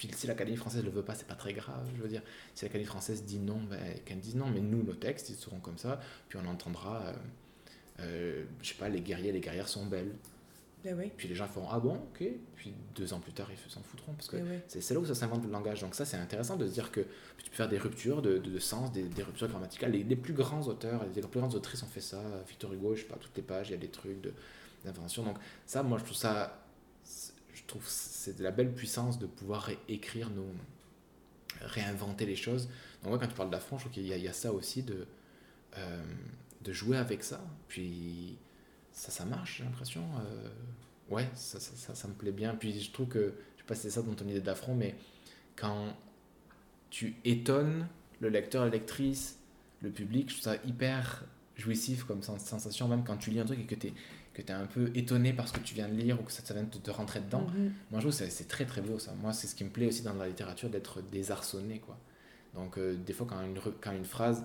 Puis si l'Académie française ne le veut pas, c'est pas très grave. Je veux dire, si l'Académie française dit non, ben, qu'elle dise non. Mais nous, nos textes, ils seront comme ça. Puis on entendra, euh, euh, je sais pas, les guerriers, les guerrières sont belles. Ben oui. Puis les gens feront ah bon, ok. Puis deux ans plus tard, ils s'en foutront parce que Ben oui. c'est là où ça s'invente le langage. Donc ça, c'est intéressant de se dire que tu peux faire des ruptures de, de, de sens, des, des ruptures grammaticales. Les, les plus grands auteurs, les, plus grandes autrices ont fait ça. Victor Hugo, je sais pas, toutes les pages, il y a des trucs de- d'invention. Donc ça, moi, je trouve ça, trouve c'est de la belle puissance de pouvoir réécrire nos, réinventer les choses. Donc ouais, quand tu parles d'affront, je trouve qu'il y, a- ça aussi de, euh, de jouer avec ça. Puis ça, ça marche, j'ai l'impression. Euh, ouais, ça, ça, ça, me plaît bien. Puis je trouve que, je sais pas si c'est ça dans ton idée d'affront, mais quand tu étonnes le lecteur, la lectrice, le public, je trouve ça hyper jouissif comme sens- sensation, même quand tu lis un truc et que tu es, que es un peu étonné par ce que tu viens de lire ou que ça, ça vient de te, rentrer dedans. Mhm. Moi, je trouve que c'est- très très beau ça. Moi, c'est ce qui me plaît aussi dans la littérature d'être désarçonné. Quoi. Donc, euh, des fois, quand une, quand une phrase,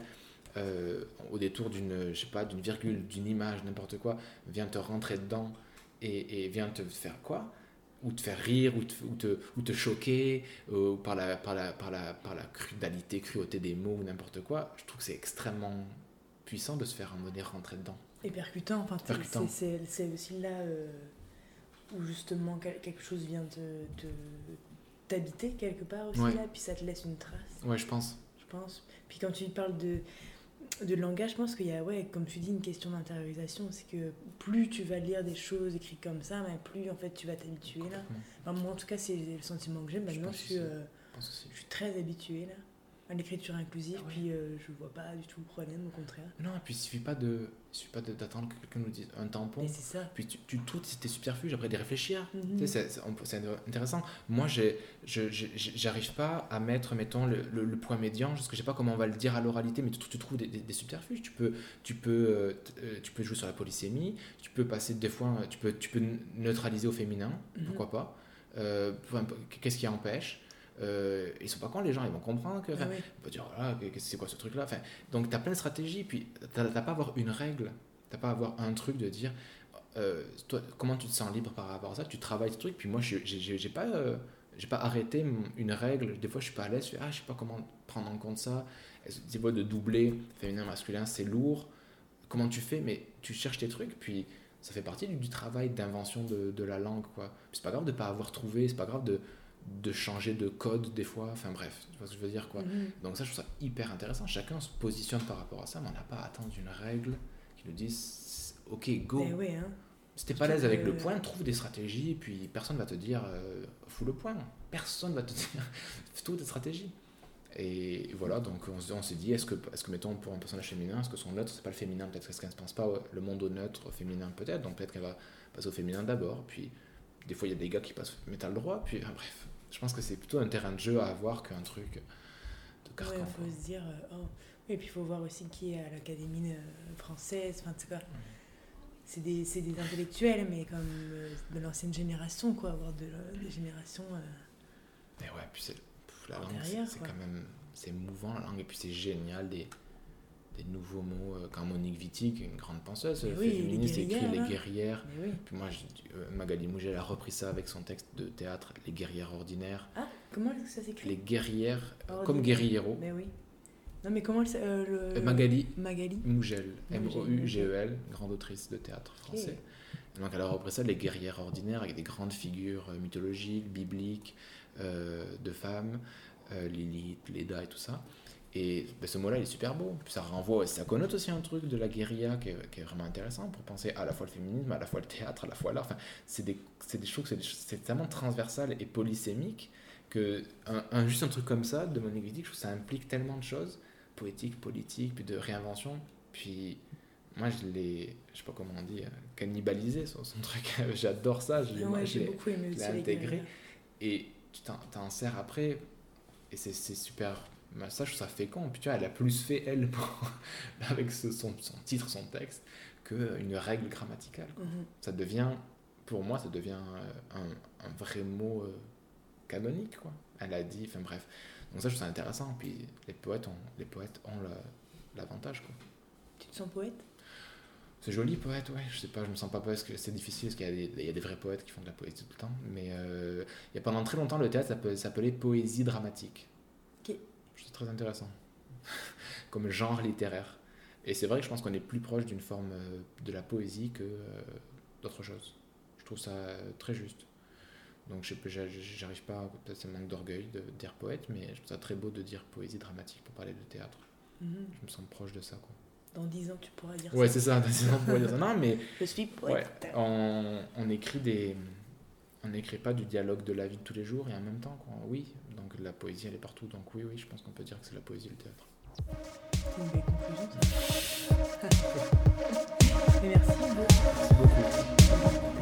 euh, au détour d'une je sais pas, d'une virgule, d'une image, n'importe quoi, vient te rentrer dedans et, et vient te faire quoi? Ou te faire rire, ou te, ou te, ou te choquer, euh, par la, par, la, par, la, par la crudalité, cruauté des mots, ou n'importe quoi, je trouve que c'est extrêmement puissant de se faire un mot rentrer dedans. Et percutant, enfin, c'est- aussi là euh, où justement quel- quelque chose vient te- t'habiter quelque part aussi Ouais. là, puis ça te laisse une trace, Ouais, je pense. je pense. Puis quand tu parles de, de langage, je pense qu'il y a, ouais, comme tu dis, une question d'intériorisation, c'est que plus tu vas lire des choses écrites comme ça, mais plus en fait tu vas t'habituer là. Enfin, moi en tout cas c'est le sentiment que j'ai, Je maintenant pense je suis, euh, Je pense aussi. je suis très habituée là l'écriture inclusive, Ah ouais. puis euh, je vois pas du tout le problème, au contraire. Non, et puis il suffit pas de, il suffit pas de- d'attendre que quelqu'un nous dise un tampon. Et c'est ça. Puis tu, tu trouves tes subterfuges après d'y réfléchir. Sais, c'est- intéressant. Moi, j'ai- j'arrive pas à mettre, mettons, le, le- le point médian, parce que je sais pas comment on va le dire à l'oralité, mais tu, tu trouves des, des- des subterfuges. Tu peux, tu, peux, euh, euh, tu peux jouer sur la polysémie, tu peux passer des fois, tu peux, tu peux neutraliser au féminin, Mhm. pourquoi pas. Euh, Qu'est-ce qui empêche? Euh, Ils sont pas cons, les gens, ils vont comprendre que. Ah on peut dire, voilà, c'est quoi ce truc-là Donc, tu as plein de stratégies, puis tu n'as pas à avoir une règle, tu pas à avoir un truc de dire, euh, toi, comment tu te sens libre par rapport à ça, tu travailles ce truc, puis moi, je j'ai pas, euh, j'ai pas arrêté une règle, des fois, je suis pas à l'aise, je fais, ah, je sais pas comment prendre en compte ça, tu vois, de doubler féminin, masculin, c'est lourd, comment tu fais, mais tu cherches tes trucs, puis ça fait partie du, du travail d'invention de, de la langue, quoi. C'est pas grave de pas avoir trouvé, c'est pas grave de, de changer de code des fois, enfin bref, tu vois ce que je veux dire, quoi. Mhm. Donc ça, je trouve ça hyper intéressant. Chacun se positionne par rapport à ça, mais on n'a pas à attendre une règle qui nous dise OK, go. Eh ouais, hein. Si t'es pas à l'aise avec que- le point, trouve des stratégies, et puis personne va te dire euh, fous le point. Personne va te dire trouve des stratégies. Et voilà, donc on, se- on s'est dit est-ce que, est que, mettons, pour un personnage féminin, est-ce que son neutre, c'est pas le féminin? Peut-être qu'elle ne pense pas le monde au neutre, au féminin, peut-être. Donc peut-être qu'elle va passer au féminin d'abord. Puis des fois, il y a des gars qui passent métal droit. Puis ah, bref, je pense que c'est plutôt un terrain de jeu à avoir qu'un truc de carcan. quoi. faut se dire, euh, oh. Et puis il faut voir aussi qui est à l'Académie euh, française. Enfin, quoi. C'est des, c'est des intellectuels, mais comme euh, de l'ancienne génération, quoi. Avoir de, la- générations. euh, Mais ouais, puis c'est la langue, c'est c'est quand même c'est mouvant la langue et puis c'est génial des des nouveaux mots, euh, quand Monique Wittig, une grande penseuse Mais oui, féministe, écrit les hein. guerrières. Oui. Puis moi, je- euh, Magali Mougel a repris ça avec son texte de théâtre, Les guerrières ordinaires. Ah, comment ça s'écrit? Les guerrières, euh, comme guerriero. Mais oui. Non, mais comment elle euh, le... Euh, Magali Magali. Mougel, Mougel, M-O-U-G-E-L, grande autrice de théâtre français. Donc elle a repris ça, les guerrières ordinaires, avec des grandes figures euh, mythologiques, bibliques, euh, de femmes, euh, Lilith, Leda et tout ça. Et ben, ce mot-là, il est super beau. Puis ça renvoie, ça connote aussi un truc de la guérilla qui est, qui est vraiment intéressant pour penser à la fois le féminisme, à la fois le théâtre, à la fois l'art. Enfin, c'est des, des choses, c'est tellement transversal et polysémique que un, un- juste un truc comme ça de Wittig, je trouve ça implique tellement de choses, poétiques, politiques, puis de réinvention. Puis moi, je l'ai, je sais pas comment on dit, euh, cannibalisé son, son truc. J'adore ça. Je l'ai- ouais, l'ai les intégré. et tu t'en, sers après et c'est super bah, ça je trouve ça fécond puis tu vois elle a plus fait elle pour- avec ce- son, son titre son texte qu'une règle grammaticale quoi. Mhm. ça devient pour moi ça devient euh, un, un vrai mot euh, canonique quoi elle a dit enfin bref donc ça je trouve ça intéressant puis les poètes ont les poètes ont la- l'avantage quoi Tu te sens poète? C'est joli poète, ouais. Je sais pas, je me sens pas poète parce que c'est difficile parce qu'il y, a des- il y a des vrais poètes qui font de la poésie tout le temps. Mais euh, il y a pendant très longtemps, le théâtre s'appelait poésie dramatique. Ok. Je trouve ça très intéressant. Comme genre littéraire. Et c'est vrai que je pense qu'on est plus proche d'une forme euh, de la poésie que euh, d'autre chose. Je trouve ça euh, très juste. Donc j'arrive pas, peut-être c'est manque d'orgueil de dire poète, mais je trouve ça très beau de dire poésie dramatique pour parler de théâtre. Mhm. Je me sens proche de ça, quoi. Dans 10 ans, tu pourras dire Ouais, ça. c'est ça, c'est ça, on pourrait dire ça. Non, mais Je suis Ouais, poète. on, on écrit des. On n'écrit pas du dialogue de la vie de tous les jours et en même temps, quoi. Oui, donc la poésie, elle est partout. Donc oui, oui, je pense qu'on peut dire que c'est la poésie et le théâtre. C'est une belle conclusion, ça. Mais merci. Hugo. Merci beaucoup.